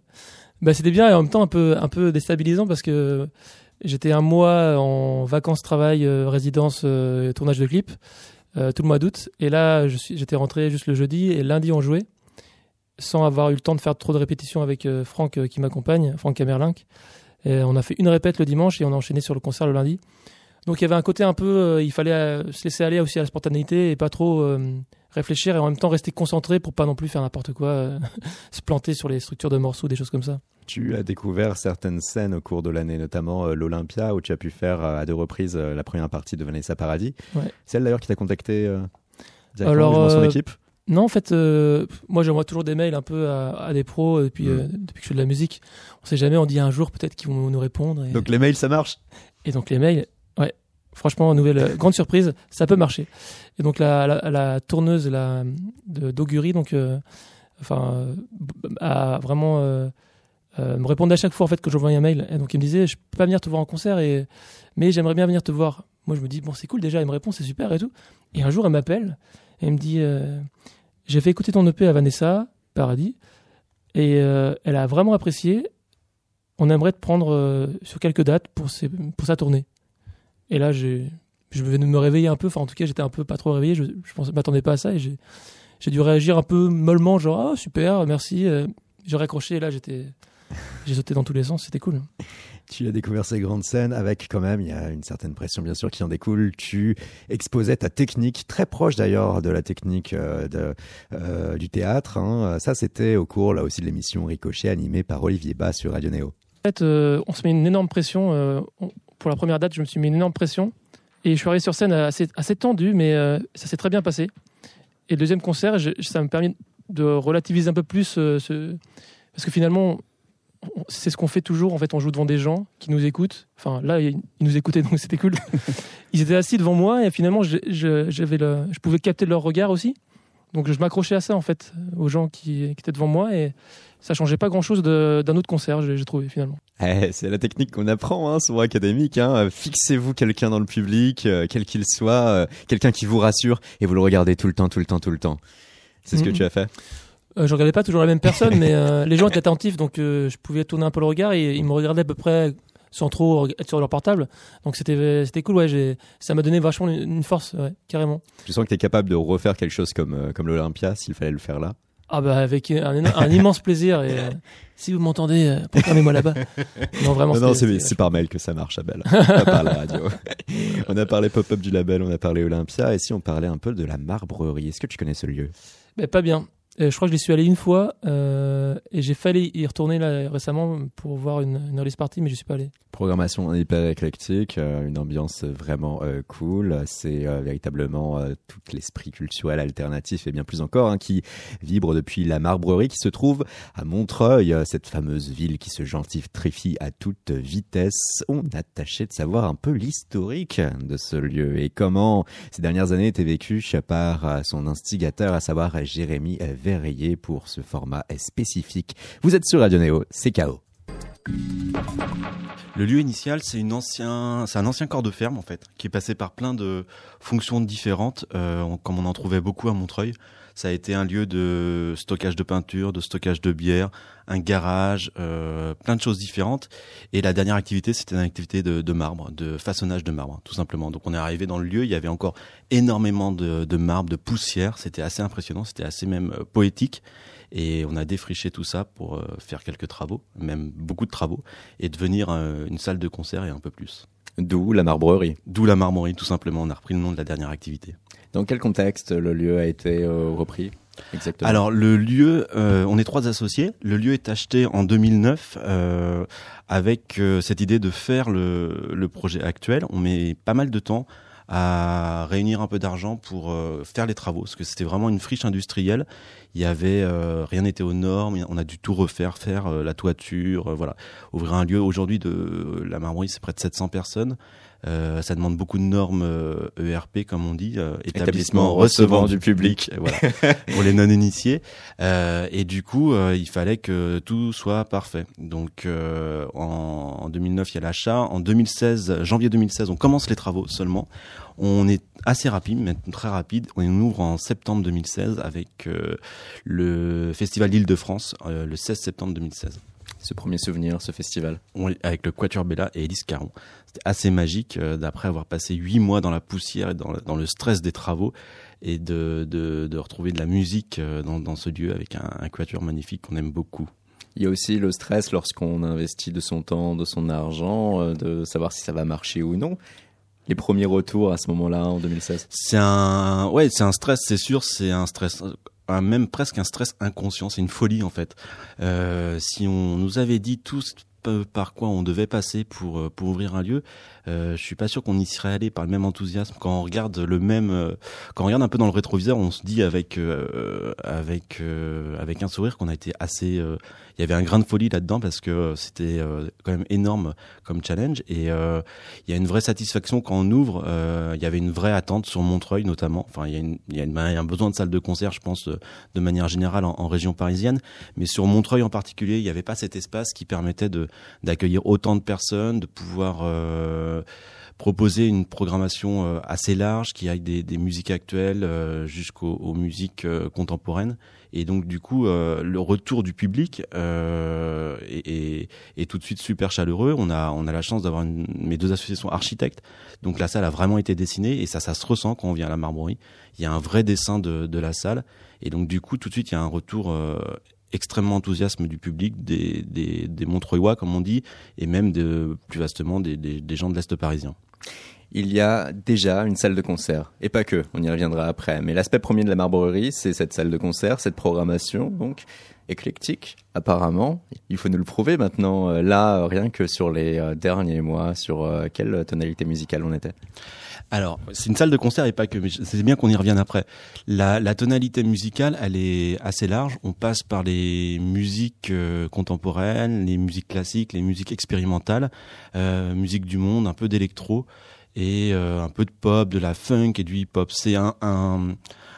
Bah, c'était bien et en même temps un peu, un peu déstabilisant parce que j'étais un mois en vacances, travail, euh, résidence, euh, tournage de clip, euh, tout le mois d'août. Et là, j'étais rentré juste le jeudi et lundi, on jouait sans avoir eu le temps de faire trop de répétitions avec euh, Franck euh, qui m'accompagne, Franck Camerlinck. On a fait une répète le dimanche et on a enchaîné sur le concert le lundi. Donc il y avait un côté un peu, euh, il fallait euh, se laisser aller aussi à la spontanéité et pas trop euh, réfléchir et en même temps rester concentré pour pas non plus faire n'importe quoi, euh, (laughs) se planter sur les structures de morceaux, des choses comme ça. Tu as découvert certaines scènes au cours de l'année, notamment euh, l'Olympia, où tu as pu faire euh, à deux reprises la première partie de Vanessa Paradis. Ouais. Celle d'ailleurs qui t'a contacté directement dans son équipe? Non, en fait, euh, moi j'envoie toujours des mails un peu à, à des pros depuis, Mm. euh, depuis que je fais de la musique. On sait jamais, on dit un jour peut-être qu'ils vont nous répondre. Et Donc les mails, ça marche? Et donc les mails, franchement, nouvelle euh, grande surprise, ça peut marcher. Et donc la, la, tourneuse la, de d'augurie, donc, euh, enfin, a vraiment euh, me répondait à chaque fois en fait que j'envoyais un mail. Et donc il me disait, je peux pas venir te voir en concert, mais j'aimerais bien venir te voir. Moi je me dis bon c'est cool déjà, elle me répond, c'est super et tout. Et un jour elle m'appelle et elle me dit, j'ai fait écouter ton EP à Vanessa Paradis, et elle a vraiment apprécié. On aimerait te prendre sur quelques dates pour sa tournée. Et là, j'ai, je venais de me réveiller un peu. Enfin, en tout cas, j'étais un peu pas trop réveillé. Je, je m'attendais pas à ça et j'ai, j'ai dû réagir un peu mollement, genre ah super, merci. J'ai raccroché et là, j'étais, j'ai sauté dans tous les sens, c'était cool. Tu as découvert ces grandes scènes avec quand même, il y a une certaine pression bien sûr qui en découle. Tu exposais ta technique, très proche d'ailleurs de la technique euh, de, euh, du théâtre. Hein. Ça, c'était au cours là aussi de l'émission Ricochet animée par Olivier Bas sur Radio Néo. En fait, euh, on se met une énorme pression. On- pour la première date, je me suis mis une énorme pression. Et je suis arrivé sur scène assez, assez tendu, mais euh, ça s'est très bien passé. Et le deuxième concert, ça m'a permis de relativiser un peu plus euh, ce... Parce que finalement, c'est ce qu'on fait toujours. En fait, on joue devant des gens qui nous écoutent. Enfin, là, ils nous écoutaient, (laughs) donc c'était cool. Ils étaient assis devant moi et finalement, je pouvais capter leur regard aussi. Donc, je m'accrochais à ça, en fait, aux gens qui, qui étaient devant moi. Et ça changeait pas grand-chose de- d'un autre concert, j'ai trouvé, finalement. Eh, c'est la technique qu'on apprend hein, sur académique. Hein. Euh, Fixez-vous quelqu'un dans le public, euh, quel qu'il soit, euh, quelqu'un qui vous rassure, et vous le regardez tout le temps, tout le temps, tout le temps. C'est ce que Mhm. tu as fait? Euh, je regardais pas toujours la même personne, mais les gens étaient attentifs, donc je pouvais tourner un peu le regard et ils me regardaient à peu près sans trop être sur leur portable. Donc c'était c'était cool, ouais. Ça m'a donné vachement une force, ouais, carrément. Tu sens que tu es capable de refaire quelque chose comme, comme l'Olympia s'il fallait le faire là? Ah bah avec un, immense plaisir. Et euh, si vous m'entendez, euh, programmez-moi là-bas. Non vraiment. Non, non, c'est par mail que ça marche, Abel. (laughs) Pas par la radio. on a parlé pop-up du label, on a parlé Olympia, et si on parlait un peu de la marbrerie, est-ce que tu connais ce lieu? Mais pas bien. Euh, je crois que j'y suis allé une fois euh, et j'ai failli y retourner là récemment pour voir une, une release party, mais je suis pas allé. Programmation hyper éclectique, euh, une ambiance vraiment cool. C'est véritablement tout l'esprit culturel alternatif et bien plus encore hein, qui vibre depuis la Marbrerie qui se trouve à Montreuil, cette fameuse ville qui se gentrifie à toute vitesse. On a tâché de savoir un peu l'historique de ce lieu et comment ces dernières années étaient vécues par son instigateur, à savoir Jérémy Verrier pour ce format spécifique. Vous êtes sur Radio Néo, c'est KO. Le lieu initial, c'est un ancien corps de ferme en fait, qui est passé par plein de fonctions différentes, euh, comme on en trouvait beaucoup à Montreuil. Ça a été un lieu de stockage de peinture, de stockage de bière, un garage, euh, plein de choses différentes. Et la dernière activité, c'était une activité de, de marbre, de façonnage de marbre, tout simplement. Donc on est arrivé dans le lieu, il y avait encore énormément de, de marbre, de poussière. C'était assez impressionnant, c'était assez même euh, poétique. Et on a défriché tout ça pour euh, faire quelques travaux, même beaucoup de travaux, et devenir euh, une salle de concert et un peu plus. D'où la Marbrerie. D'où la marmorie, tout simplement. On a repris le nom de la dernière activité. Dans quel contexte le lieu a été euh, repris exactement? Alors le lieu, euh, on est trois associés. Le lieu est acheté en 2009 euh, avec euh, cette idée de faire le, le projet actuel. On met pas mal de temps à réunir un peu d'argent pour euh, faire les travaux, parce que c'était vraiment une friche industrielle. Il y avait euh, rien n'était aux normes. On a dû tout refaire, faire la toiture, voilà, ouvrir un lieu. Aujourd'hui, de la Marmorie, c'est près de 700 personnes. Euh, ça demande beaucoup de normes euh, ERP, comme on dit, euh, établissement recevant du public, voilà, (laughs) pour les non-initiés. Euh, et du coup, euh, il fallait que tout soit parfait. Donc, euh, en, en 2009, il y a l'achat. En 2016, janvier 2016, on commence les travaux seulement. On est assez rapide, mais très rapide. On ouvre en septembre 2016 avec euh, le Festival d'Île-de-France, euh, le 16 septembre 2016 Ce premier souvenir, ce festival. avec le Quatuor Bella et Elise Caron. C'était assez magique euh, d'après avoir passé huit mois dans la poussière et dans, le- dans le stress des travaux et de, de, de retrouver de la musique euh, dans, dans ce lieu avec un, un Quatuor magnifique qu'on aime beaucoup. Il y a aussi le stress lorsqu'on investit de son temps, de son argent, euh, de savoir si ça va marcher ou non. Les premiers retours à ce moment-là, en 2016. C'est un, ouais, c'est un stress, c'est sûr, c'est un stress, même presque un stress inconscient, c'est une folie en fait. Euh, si on nous avait dit tous par quoi on devait passer pour euh, pour ouvrir un lieu, euh, je suis pas sûr qu'on y serait allé par le même enthousiasme. Quand on regarde le même, quand on regarde un peu dans le rétroviseur, on se dit avec avec avec un sourire qu'on a été assez. Il y avait un grain de folie là-dedans parce que euh, c'était euh, quand même énorme comme challenge et euh, il y a une vraie satisfaction quand on ouvre. il y avait une vraie attente sur Montreuil notamment. Enfin, il y a, une, il y a une- un besoin de salle de concert, je pense, de manière générale en, région parisienne. Mais sur Montreuil en particulier, il n'y avait pas cet espace qui permettait d'accueillir autant de personnes, de pouvoir proposer une programmation assez large qui aille des, des musiques actuelles euh, jusqu'aux aux musiques contemporaines. Et donc du coup, euh, le retour du public euh, est, est- est tout de suite super chaleureux. On a on a la chance d'avoir mes deux associations architectes. Donc la salle a vraiment été dessinée et ça ça se ressent quand on vient à la Marmorie. Il y a un vrai dessin de, de la salle et donc du coup tout de suite il y a un retour euh, extrêmement enthousiasme du public, des, des, des Montreuillois comme on dit, et même de, plus vastement des, des, des gens de l'Est parisien il y a déjà une salle de concert. Et pas que, on y reviendra après. Mais l'aspect premier de la Marbrerie, c'est cette salle de concert, cette programmation, donc éclectique, apparemment. Il faut nous le prouver maintenant. Euh, là, rien que sur les euh, derniers mois, sur euh, quelle tonalité musicale on était alors, c'est une salle de concert et pas que, c'est bien qu'on y revienne après. La, la, tonalité musicale, elle est assez large. On passe par les musiques contemporaines, les musiques classiques, les musiques expérimentales, euh, musique du monde, un peu d'électro et euh, un peu de pop, de la funk et du hip-hop. C'est un, un,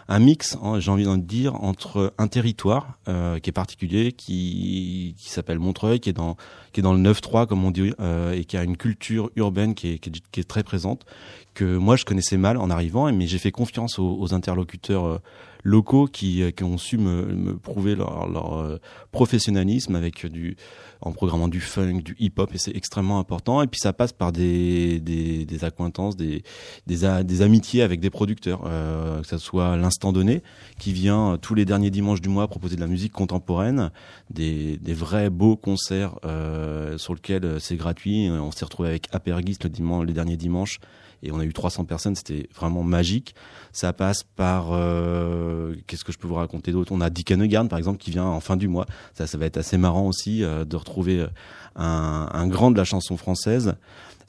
un, mix, hein, j'ai envie d'en dire, entre un territoire euh, qui est particulier, qui, qui s'appelle Montreuil, qui est dans qui est dans le 9-3 comme on dit, euh, et qui a une culture urbaine qui est, qui est, qui est, très présente, que moi je connaissais mal en arrivant, mais j'ai fait confiance aux, aux interlocuteurs locaux qui, qui ont su me, me prouver leur, leur euh, professionnalisme avec du en programmant du funk, du hip-hop, et c'est extrêmement important. Et puis ça passe par des, des, des accointances, des, des, des, amitiés avec des producteurs, euh, que ce soit l'instant donné, qui vient tous les derniers dimanches du mois proposer de la musique contemporaine, des, des vrais beaux concerts euh, sur lesquels c'est gratuit. On s'est retrouvé avec Apergis le dimanche, les derniers dimanches et on a eu 300 personnes, c'était vraiment magique. Ça passe par euh, qu'est-ce que je peux vous raconter d'autre? On a Dick Hanegarn par exemple qui vient en fin du mois. Ça, ça va être assez marrant aussi euh, de retrouver un, un, grand de la chanson française.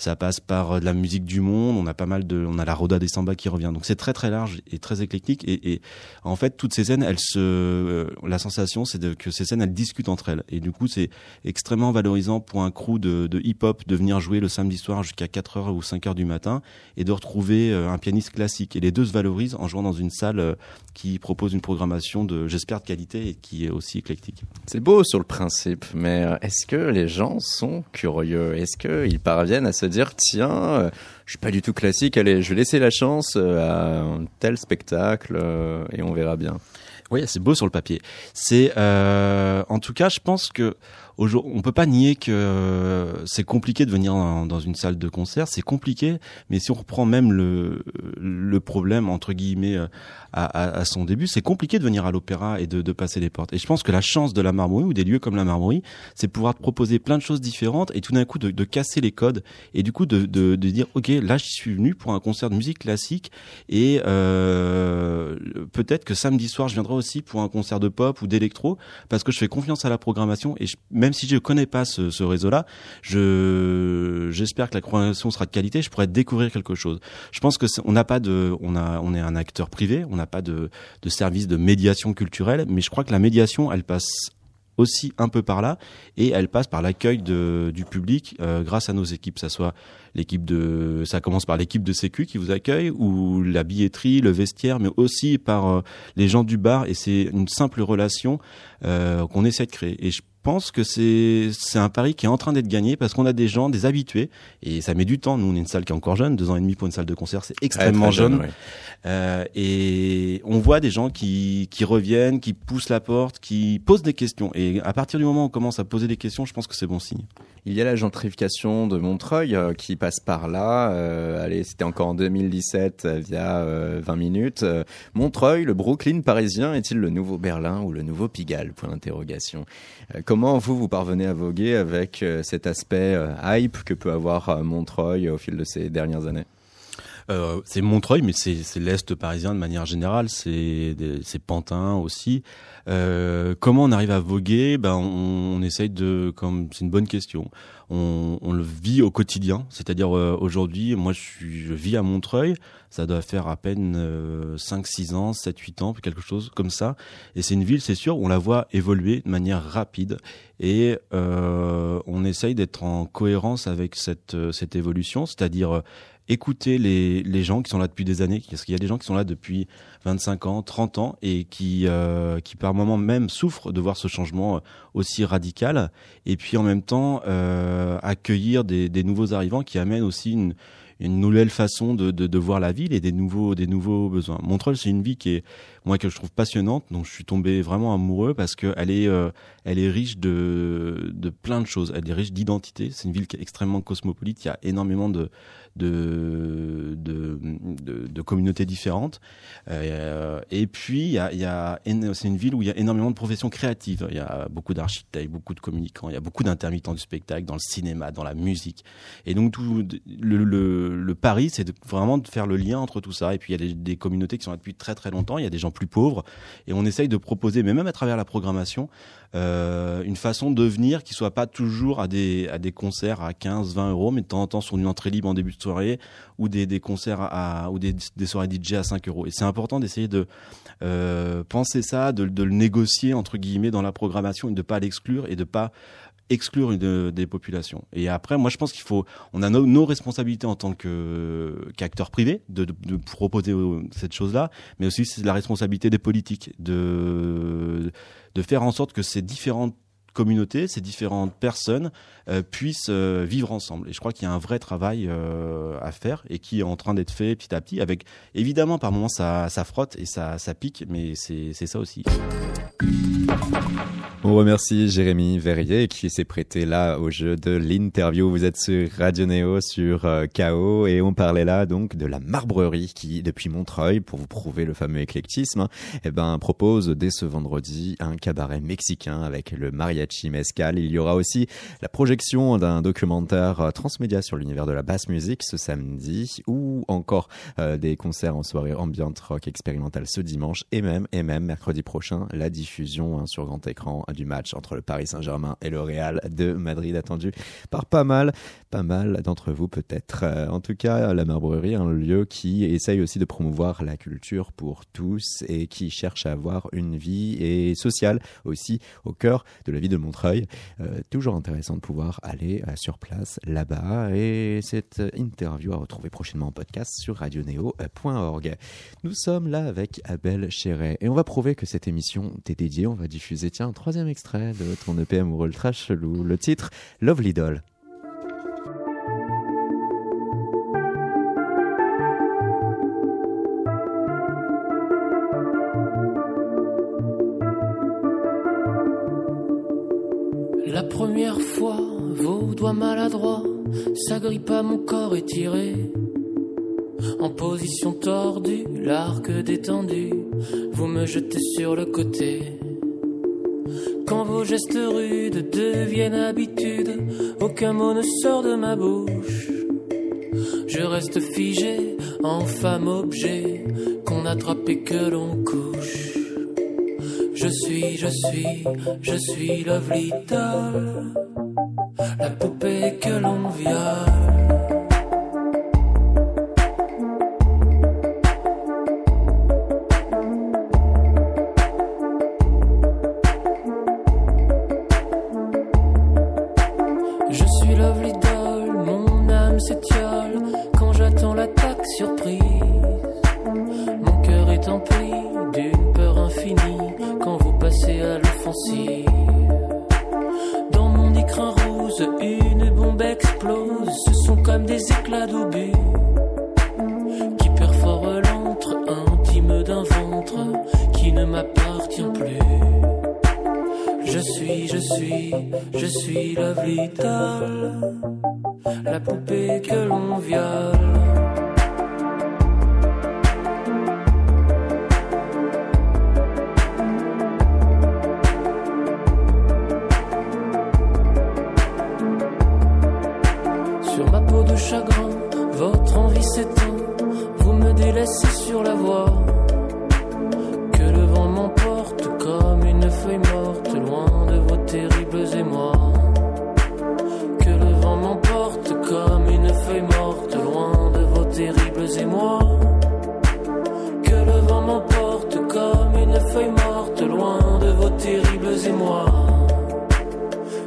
Ça passe par de la musique du monde. On a pas mal de, on a la Roda des Samba qui revient. Donc c'est très très large et très éclectique. Et, en fait, toutes ces scènes, elles se, euh, la sensation, c'est que ces scènes, elles discutent entre elles. Et du coup, c'est extrêmement valorisant pour un crew de, de hip-hop de venir jouer le samedi soir jusqu'à 4 heures ou 5 heures du matin et de retrouver un pianiste classique. Et les deux se valorisent en jouant dans une salle qui propose une programmation de, j'espère, de qualité et qui est aussi éclectique. C'est beau sur le principe, mais est-ce que les gens sont curieux? Est-ce qu'ils parviennent à se dire tiens, euh, je suis pas du tout classique, allez, je vais laisser la chance euh, à un tel spectacle euh, et on verra bien. Oui, c'est beau sur le papier. C'est, euh, en tout cas, je pense que on peut pas nier que c'est compliqué de venir dans, une salle de concert. C'est compliqué, mais si on reprend même le, problème entre guillemets à, à, son début, c'est compliqué de venir à l'opéra et de, de, passer les portes. Et je pense que la chance de la Marmorie ou des lieux comme la Marmorie, c'est pouvoir te proposer plein de choses différentes et tout d'un coup de, de, casser les codes et du coup de, de, de dire ok là je suis venu pour un concert de musique classique et euh, peut-être que samedi soir je viendrai aussi pour un concert de pop ou d'électro parce que je fais confiance à la programmation et je, même si je connais pas ce, ce réseau-là, je j'espère que la programmation sera de qualité, je pourrais découvrir quelque chose. Je pense que on n'a pas de, on a, on est un acteur privé, on n'a pas de, de service de médiation culturelle, mais je crois que la médiation, elle passe aussi un peu par là et elle passe par l'accueil du public euh, grâce à nos équipes ça soit l'équipe de ça commence par l'équipe de sécu qui vous accueille ou la billetterie le vestiaire mais aussi par euh, les gens du bar et c'est une simple relation euh, qu'on essaie de créer pense que c'est c'est un pari qui est en train d'être gagné parce qu'on a des gens, des habitués, et ça met du temps. Nous, on est une salle qui est encore jeune, deux ans et demi pour une salle de concert, c'est extrêmement ouais, jeune. jeune ouais. euh, et on voit des gens qui qui reviennent, qui poussent la porte, qui posent des questions. Et à partir du moment où on commence à poser des questions, je pense que c'est bon signe. Il y a la gentrification de Montreuil euh, qui passe par là. Euh, allez, c'était encore en 2017 euh, via 20 minutes. Montreuil, le Brooklyn parisien, est-il le nouveau Berlin ou le nouveau Pigalle? Point d'interrogation. Comment vous vous parvenez à voguer avec cet aspect hype que peut avoir Montreuil au fil de ces dernières années? Euh, c'est Montreuil, mais c'est l'Est parisien de manière générale, c'est Pantin aussi. Euh, comment on arrive à voguer? Ben, on, c'est une bonne question. On, on, le vit au quotidien, c'est-à-dire euh, aujourd'hui, moi je, suis, je vis à Montreuil, ça doit faire à peine euh, 5, 6 ans, 7, 8 ans, quelque chose comme ça. Et c'est une ville, c'est sûr, on la voit évoluer de manière rapide. Et euh, on essaye d'être en cohérence avec cette, cette évolution, c'est-à-dire écouter les, les gens qui sont là depuis des années, parce qu'il y a des gens qui sont là depuis 25 ans, 30 ans, et qui, euh, qui par moment même souffrent de voir ce changement aussi radical, et puis en même temps euh, accueillir des, des nouveaux arrivants qui amènent aussi une, une nouvelle façon de, de, de, voir la ville et des nouveaux, des nouveaux besoins. Montreuil, c'est une ville qui est, moi, que je trouve passionnante, dont je suis tombé vraiment amoureux parce qu'elle est, euh, elle est riche de, de plein de choses. Elle est riche d'identité. C'est une ville qui est extrêmement cosmopolite. Il y a énormément de, de, de, de, communautés différentes. Euh, et puis, il y a, il y a, c'est une ville où il y a énormément de professions créatives. Il y a beaucoup d'architectes, beaucoup de communicants, il y a beaucoup d'intermittents du spectacle, dans le cinéma, dans la musique. Et donc, tout, le, le, le pari, c'est vraiment de faire le lien entre tout ça. Et puis, il y a des, des, communautés qui sont là depuis très très longtemps. Il y a des gens plus pauvres. Et on essaye de proposer, mais même à travers la programmation, euh, une façon de venir qui soit pas toujours à des, à des concerts à 15, 20 euros, mais de temps en temps sur une entrée libre en début de soirée ou des, des concerts à, ou des, des soirées DJ à 5 euros. Et c'est important d'essayer de euh, penser ça, de, de, le négocier entre guillemets dans la programmation et de pas l'exclure et de pas exclure une, des populations. Et après, moi, je pense qu'il faut, on a nos, responsabilités en tant qu'acteurs privés de, de, de, proposer cette chose-là, mais aussi c'est la responsabilité des politiques de de faire en sorte que ces différentes communautés, ces différentes personnes euh, puissent euh, vivre ensemble. Et je crois qu'il y a un vrai travail euh, à faire et qui est en train d'être fait petit à petit. Avec évidemment par moments ça, ça frotte et ça, ça pique, mais c'est ça aussi. On remercie Jérémy Verrier qui s'est prêté là au jeu de l'interview. Vous êtes sur Radio Néo, sur KO et on parlait là donc de la marbrerie qui, depuis Montreuil, pour vous prouver le fameux éclectisme, eh ben, propose dès ce vendredi un cabaret mexicain avec le mariachi. Il y aura aussi la projection d'un documentaire euh, transmédia sur l'univers de la basse musique ce samedi ou encore euh, des concerts en soirée ambiante rock expérimentale ce dimanche et même, et même mercredi prochain la diffusion hein, sur grand écran du match entre le Paris Saint-Germain et le Real de Madrid attendu par pas mal, pas mal d'entre vous peut-être. Euh, en tout cas, la Marbrerie, un lieu qui essaye aussi de promouvoir la culture pour tous et qui cherche à avoir une vie et sociale aussi au cœur de la vie de Montreuil. Euh, toujours intéressant de pouvoir aller euh, sur place là-bas et cette interview à retrouver prochainement en podcast sur radioneo.org. Nous sommes là avec Abel Chéret et on va prouver que cette émission t'est dédiée. On va diffuser, tiens, un troisième extrait de ton EP amoureux ultra chelou, le titre Lovely Doll. Première fois, vos doigts maladroits s'agrippent à mon corps étiré. En position tordue, l'arc détendu, vous me jetez sur le côté. Quand vos gestes rudes deviennent habitude, aucun mot ne sort de ma bouche. Je reste figé en femme objet qu'on attrape et que l'on couche. Je suis, je suis, je suis Lovely Doll, la poupée que l'on viole. Je suis Lovely Doll, mon âme s'étiole quand j'attends l'attaque surprise. Mon cœur est empli Dans mon écran rose, une bombe explose. Ce sont comme des éclats d'obus qui perforent l'antre intime d'un ventre qui ne m'appartient plus. Je suis, je suis, je suis Lovely Doll, la poupée que l'on viole. Émois.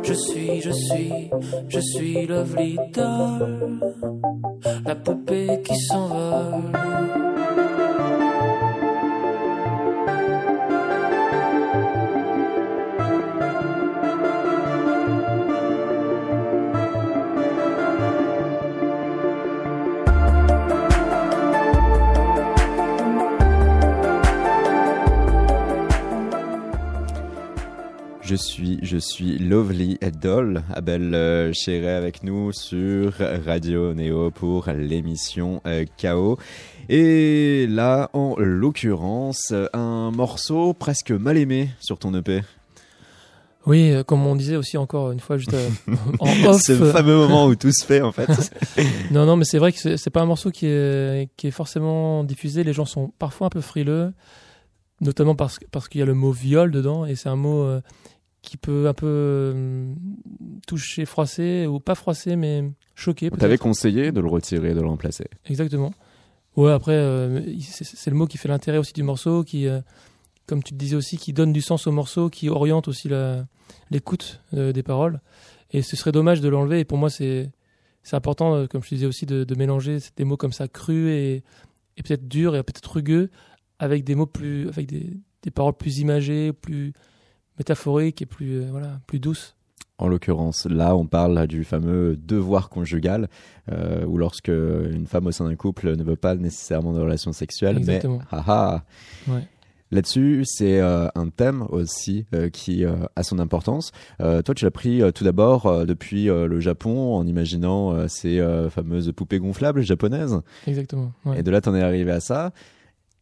Je suis, je suis, je suis Lovely Doll, suis, je suis Lovely Doll, Abel euh, Chéret avec nous sur Radio Néo pour l'émission euh, KO. Et là, en l'occurrence, un morceau presque mal aimé sur ton EP. Oui, euh, comme on disait aussi encore une fois juste euh, en (laughs) off. Ce fameux moment où tout se fait en fait. (laughs) non, non, mais c'est vrai que c'est pas un morceau qui est, qui est forcément diffusé. Les gens sont parfois un peu frileux, notamment parce, parce qu'il y a le mot viol dedans et c'est un mot euh, qui peut un peu toucher, froisser ou pas froisser, mais choquer. On t'avait conseillé de le retirer, de le remplacer. Exactement. Ouais, après, c'est le mot qui fait l'intérêt aussi du morceau, qui comme tu te disais aussi, qui donne du sens au morceau, qui oriente aussi l'écoute euh, des paroles. Et ce serait dommage de l'enlever. Et pour moi, c'est important, euh, comme je te disais aussi, de, mélanger des mots comme ça crus et, et peut-être durs et peut-être rugueux avec des mots plus, avec des, des, paroles plus imagées, plus métaphoriques et plus, euh, voilà, plus douces. En l'occurrence, là, on parle du fameux devoir conjugal, euh, où lorsque une femme au sein d'un couple ne veut pas nécessairement de relations sexuelles, Exactement. mais haha, ouais. Là-dessus, c'est euh, un thème aussi euh, qui a son importance. toi, tu l'as pris tout d'abord depuis le Japon en imaginant ces fameuses poupées gonflables japonaises. Exactement. Et de là, tu en es arrivé à ça.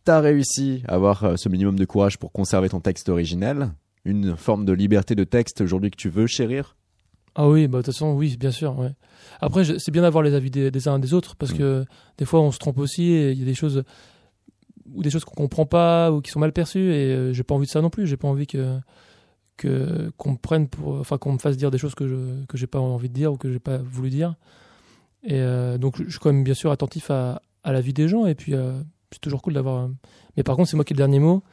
Tu as réussi à avoir ce minimum de courage pour conserver ton texte originel, une forme de liberté de texte aujourd'hui que tu veux chérir ah oui, bah, de toute façon, oui, bien sûr. Ouais. Après, c'est bien d'avoir les avis des, uns des autres parce mm. que des fois, on se trompe aussi et il y a des choses ou des choses qu'on comprend pas ou qui sont mal perçues et euh, j'ai pas envie de ça non plus j'ai pas envie que que qu'on prenne pour enfin qu'on me fasse dire des choses que je que j'ai pas envie de dire ou que j'ai pas voulu dire et euh, donc je suis quand même bien sûr attentif à, à la vie des gens et puis euh, c'est toujours cool d'avoir mais par contre c'est moi qui ai le dernier mot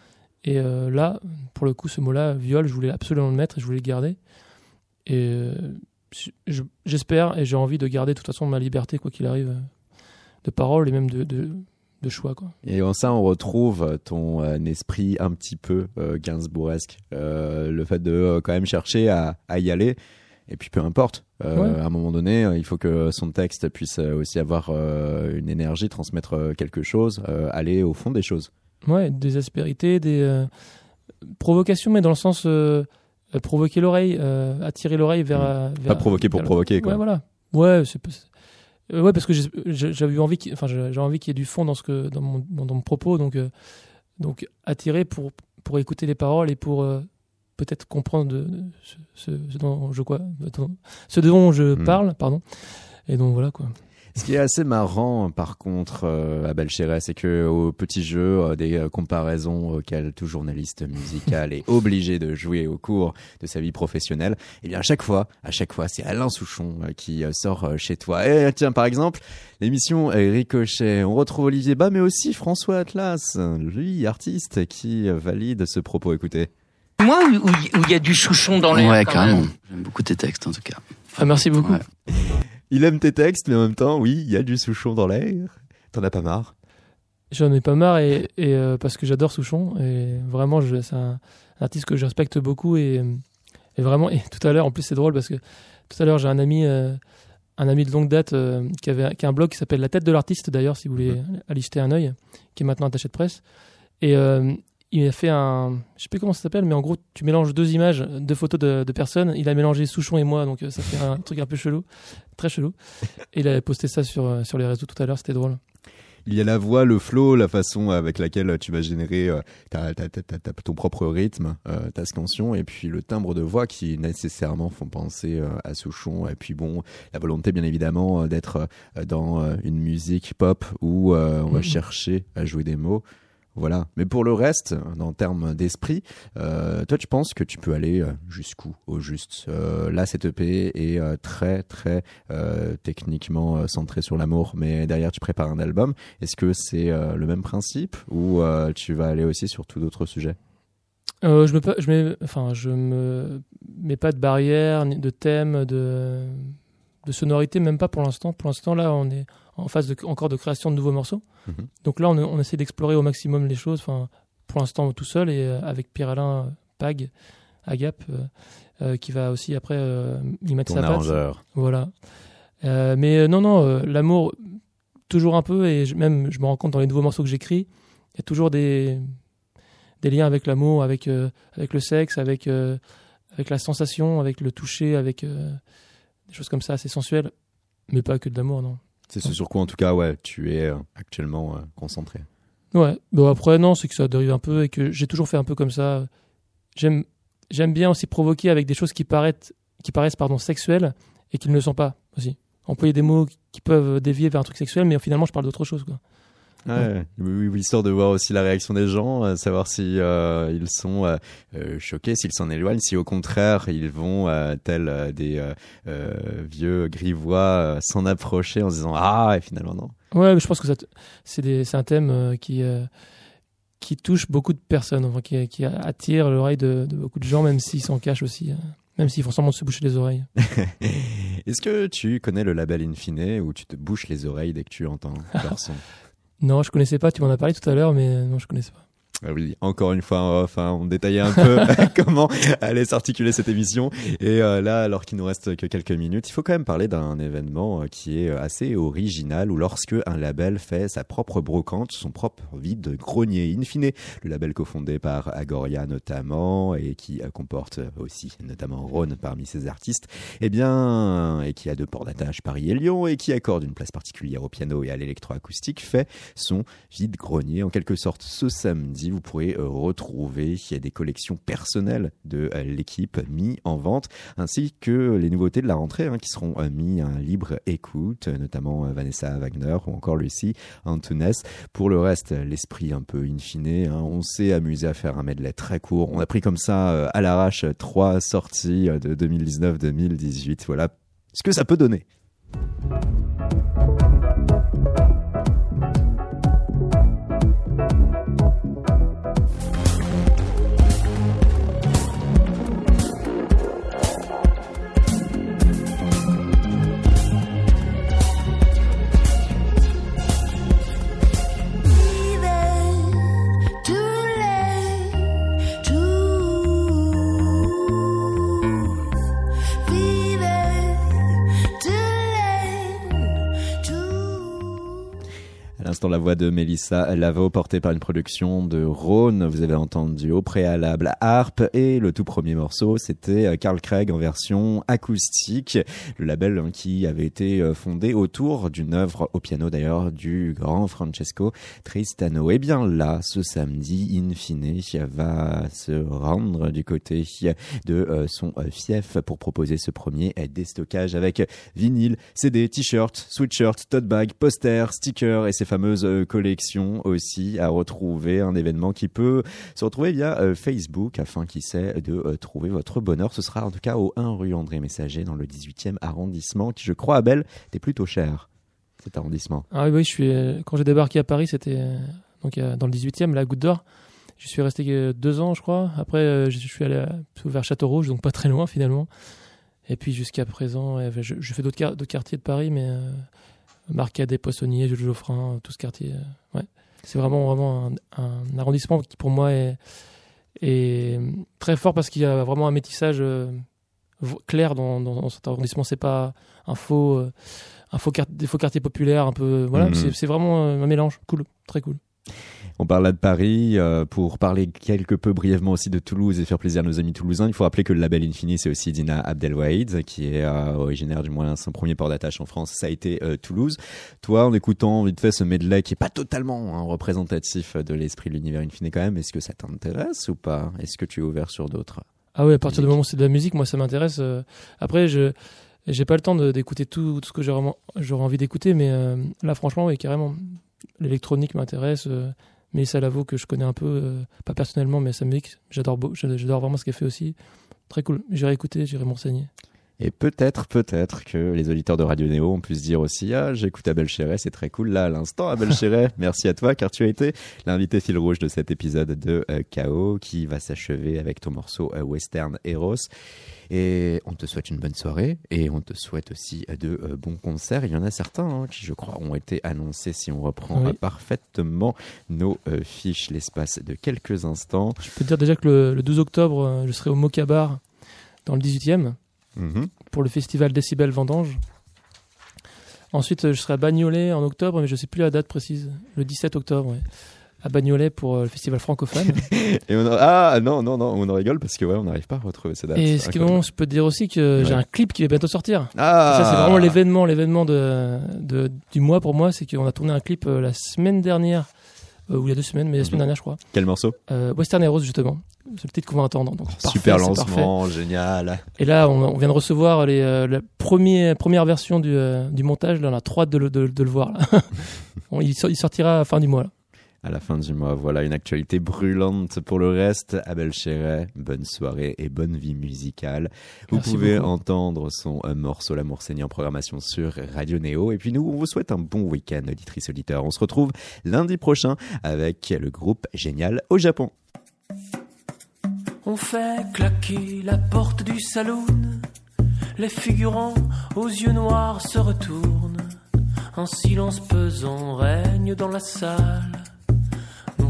et là pour le coup ce mot là viol je voulais absolument le mettre et je voulais le garder et j'espère et j'ai envie de garder de toute façon ma liberté quoi qu'il arrive de parole et même de, de de choix. Quoi. Et en ça, on retrouve ton euh, esprit un petit peu euh, Gainsbouresque. Euh, le fait de quand même chercher à, à, y aller. Et puis peu importe, à un moment donné, il faut que son texte puisse aussi avoir une énergie, transmettre quelque chose, aller au fond des choses. Ouais, des aspérités, des provocations, mais dans le sens provoquer l'oreille, attirer l'oreille vers, mmh. vers, Pas provoquer pour provoquer, quoi. Ouais, voilà. Ouais, c'est euh, ouais, parce que j'avais envie, enfin, j'ai envie qu'il y ait du fond dans ce que, dans mon, dans, mon propos, donc, euh, donc attiré pour pour écouter les paroles et pour euh, peut-être comprendre de, ce, dont je quoi, ce dont je hmm. parle, pardon. Et donc voilà quoi. Ce qui est assez marrant, par contre, euh, à c'est que au petit jeu euh, des euh, comparaisons auxquelles tout journaliste musical est obligé de jouer au cours de sa vie professionnelle, eh bien à chaque fois, à chaque fois, c'est Alain Souchon qui sort chez toi. Et tiens, par exemple, l'émission Ricochet, on retrouve Olivier Bas, mais aussi François Atlas, lui, artiste, qui valide ce propos. Écoutez. Moi, où il y a du Souchon dans l'air. Ouais, carrément. J'aime beaucoup tes textes, en tout cas. Ah, merci beaucoup. Il aime tes textes, mais en même temps, oui, il y a du Souchon dans l'air. T'en as pas marre? J'en ai pas marre et, euh, parce que j'adore Souchon et vraiment c'est un, artiste que je respecte beaucoup et, vraiment et tout à l'heure en plus c'est drôle parce que tout à l'heure j'ai un ami euh, un ami de longue date euh, qui avait qui a un blog qui s'appelle La tête de l'artiste d'ailleurs si vous voulez mhm. aller jeter un œil qui est maintenant attaché de presse et il a fait un, je sais plus comment ça s'appelle, mais en gros, tu mélanges deux images, deux photos de, de, personnes. Il a mélangé Souchon et moi, donc euh, ça fait un (laughs) truc un peu chelou, très chelou. Et il a posté ça sur, euh, sur les réseaux tout à l'heure, c'était drôle. Il y a la voix, le flow, la façon avec laquelle tu vas générer euh, ton propre rythme, ta scansion, et puis le timbre de voix qui nécessairement font penser à Souchon. Et puis bon, la volonté bien évidemment d'être dans une musique pop où on va mmh. chercher à jouer des mots. Voilà. Mais pour le reste, en termes d'esprit, euh, toi, tu penses que tu peux aller euh, jusqu'où au juste? Euh, Là, cette EP est très, très techniquement centré sur l'amour, mais derrière, tu prépares un album. Est-ce que c'est le même principe ou tu vas aller aussi sur tout d'autres sujets? Je me, je mets, enfin, je me mets pas de barrière, de thème, de, de sonorité, même pas pour l'instant. Pour l'instant, là, on est en phase de, encore de création de nouveaux morceaux. Mhm. Donc là, on, essaie d'explorer au maximum les choses. Enfin, pour l'instant, tout seul et euh, avec Pierre-Alain euh, Pag, Agap, euh, qui va aussi après y mettre sa patte. Voilà. mais non, non, l'amour, toujours un peu, et même je me rends compte dans les nouveaux morceaux que j'écris, il y a toujours des, des liens avec l'amour, avec, avec le sexe, avec, avec la sensation, avec le toucher, avec euh, des choses comme ça assez sensuelles, mais pas que de l'amour, non. C'est ce sur quoi, en tout cas, ouais, tu es euh, actuellement euh, concentré. Ouais. Bon après non, c'est que ça dérive un peu et que j'ai toujours fait un peu comme ça. J'aime j'aime bien aussi provoquer avec des choses qui paraissent qui paraissent pardon sexuelles et qui ne le sont pas aussi. Employer des mots qui peuvent dévier vers un truc sexuel, mais finalement je parle d'autre chose quoi. Ouais, oui, oui, histoire de voir aussi la réaction des gens, euh, savoir si euh, ils sont euh, choqués, s'ils s'en éloignent, si au contraire ils vont, euh, tels des vieux grivois, s'en approcher en se disant ah et finalement non. Ouais, mais je pense que c'est un thème qui qui touche beaucoup de personnes, enfin qui, qui attire l'oreille de, de beaucoup de gens, même s'ils s'en cachent aussi, euh, même s'ils font semblant de se boucher les oreilles. (laughs) Est-ce que tu connais le label Infine où tu te bouches les oreilles dès que tu entends leur (laughs) son Non, je connaissais pas. Tu m'en as parlé tout à l'heure, mais euh, non, je connaissais pas. Ah oui, encore une fois en off, hein, on détaillait un peu (laughs) (laughs) comment allait s'articuler cette émission. Et euh, là, alors qu'il nous reste que quelques minutes, il faut quand même parler d'un événement euh, qui est assez original, où lorsque un label fait sa propre brocante, son propre vide grenier, in fine, le label cofondé par Agoria notamment, et qui euh, comporte aussi notamment Ron parmi ses artistes, eh bien, et qui a deux ports d'attache Paris et Lyon, et qui accorde une place particulière au piano et à l'électroacoustique, fait son vide grenier en quelque sorte ce samedi vous pourrez euh, retrouver des collections personnelles de euh, l'équipe mis en vente ainsi que les nouveautés de la rentrée hein, qui seront euh, mis à libre écoute notamment Vanessa Wagner ou encore Lucie Antunes. Pour le reste l'esprit un peu in fine hein, on s'est amusé à faire un medley très court. On a pris comme ça à l'arrache trois sorties de 2019-2018 voilà ce que ça peut donner l'instant, la voix de Mélissa Lavo, portée par une production de Rhône. Vous avez entendu au préalable Harp et le tout premier morceau, c'était euh, Carl Craig en version acoustique. Le label hein, qui avait été euh, fondé autour d'une œuvre au piano d'ailleurs du grand Francesco Tristano. Et bien là, ce samedi, In Fine va se rendre du côté de euh, son euh, fief pour proposer ce premier euh, déstockage avec vinyle, CD, t-shirt, sweatshirt, tote bag, poster, sticker et ces fameuses euh, collections aussi à retrouver. Un événement qui peut se retrouver via euh, Facebook afin, qui sait, de euh, trouver votre bonheur. Ce sera en tout cas au 1 rue André Messager dans le 18e arrondissement qui, je crois, Abel, était plutôt cher, cet arrondissement. Ah oui, oui, je suis. Quand j'ai débarqué à Paris, c'était donc dans le 18e, la Goutte d'Or. Je suis resté deux ans, je crois. Après, je suis allé vers Château Rouge, donc pas très loin finalement. Et puis jusqu'à présent, je, fais d'autres quartiers de Paris, mais euh, Marcadet, Poissonnier, Jules Geoffrin, euh, tout ce quartier. euh, ouais, c'est vraiment vraiment un, un arrondissement qui pour moi est, est très fort parce qu'il y a vraiment un métissage euh, clair dans, dans, dans cet arrondissement. C'est pas un faux, euh, un faux des faux quartiers populaires un peu. Voilà, Mhm. c'est vraiment euh, un mélange cool, très cool. On parle là de Paris euh, pour parler quelque peu brièvement aussi de Toulouse et faire plaisir à nos amis toulousains. Il faut rappeler que le label Infini, c'est aussi Dina Abdelwaïd, qui est euh, originaire du moins son premier port d'attache en France, ça a été euh, Toulouse. Toi, en écoutant vite fait ce medley qui est pas totalement hein, représentatif de l'esprit de l'univers Infini quand même, est-ce que ça t'intéresse ou pas? Est-ce que tu es ouvert sur d'autres Ah ouais, à partir du moment où c'est de la musique, moi ça m'intéresse. Après, je j'ai pas le temps d'écouter tout, tout ce que j'aurais envie d'écouter, mais là franchement, oui, carrément. L'électronique m'intéresse. Euh, Mélissa Lavo, que je connais un peu, euh, pas personnellement, mais sa j'adore j'adore vraiment ce qu'elle fait aussi. Très cool. J'irai écouter, j'irai m'enseigner. Et peut-être, peut-être que les auditeurs de Radio Néo ont pu se dire aussi Ah, j'écoute Abel Chéret, c'est très cool. Là, à l'instant, Abel Chéret, (laughs) merci à toi car tu as été l'invité fil rouge de cet épisode de euh, KO qui va s'achever avec ton morceau euh, Western Heroes. Et on te souhaite une bonne soirée et on te souhaite aussi euh, de euh, bons concerts. Il y en a certains hein, qui, je crois, ont été annoncés si on reprend Oui. parfaitement nos euh, fiches l'espace de quelques instants. Je peux te dire déjà que le, le 12 octobre, je serai au Mokabar dans le 18e Mhm. pour le festival Décibel Vendange. Ensuite, euh, je serai à Bagnolet en octobre, mais je sais plus la date précise. Le 17 octobre, ouais. à Bagnolet pour euh, le festival francophone. (laughs) Et on a- Ah non, non, non, on en rigole parce que ouais, on n'arrive pas à retrouver ces dates. Et ce qui incroyable. bon, je peux te dire aussi que j'ai un clip qui va bientôt sortir. Ah Ça, c'est vraiment l'événement, l'événement de, de- du mois pour moi. C'est qu'on a tourné un clip euh, la semaine dernière, ou il y a deux semaines, mais la semaine Mhm. dernière, je crois. Quel morceau Euh, Western Heroes, justement. C'est le titre qu'on va entendre. Donc, parfait, Super lancement, génial. Et là, on, on vient de recevoir les, euh, la première, première version du, euh, du montage. Là, on a trop hâte de le, de, de le voir. Là. (laughs) Il, sort- il sortira à la fin du mois. Là. À la fin du mois, voilà une actualité brûlante pour le reste. Abel Chéret, bonne soirée et bonne vie musicale. Vous Merci pouvez beaucoup. entendre son euh, morceau L'amour saignant en programmation sur Radio Néo. Et puis nous, on vous souhaite un bon week-end, auditrice auditeur. On se retrouve lundi prochain avec le groupe Génial au Japon. On fait claquer la porte du saloon. Les figurants aux yeux noirs se retournent. Un silence pesant règne dans la salle.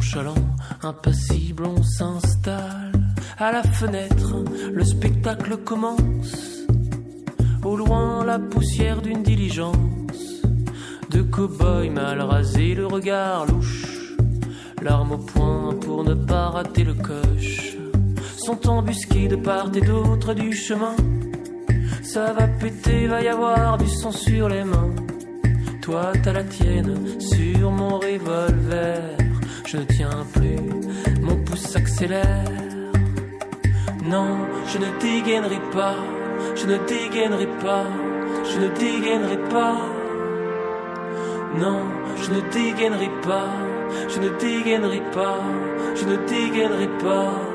Nonchalant, impassible, on s'installe. À la fenêtre, le spectacle commence. Au loin, la poussière d'une diligence. De cow-boy mal rasé, le regard louche. L'arme au poing pour ne pas rater le coche. Sont embusqués de part et d'autre du chemin. Ça va péter, va y avoir du sang sur les mains. Toi, t'as la tienne sur mon revolver. Je ne tiens plus, mon pouce s'accélère. Non, je ne dégainerai pas, je ne dégainerai pas, je ne dégainerai pas. Non, je ne dégainerai pas, je ne dégainerai pas, je ne dégainerai pas.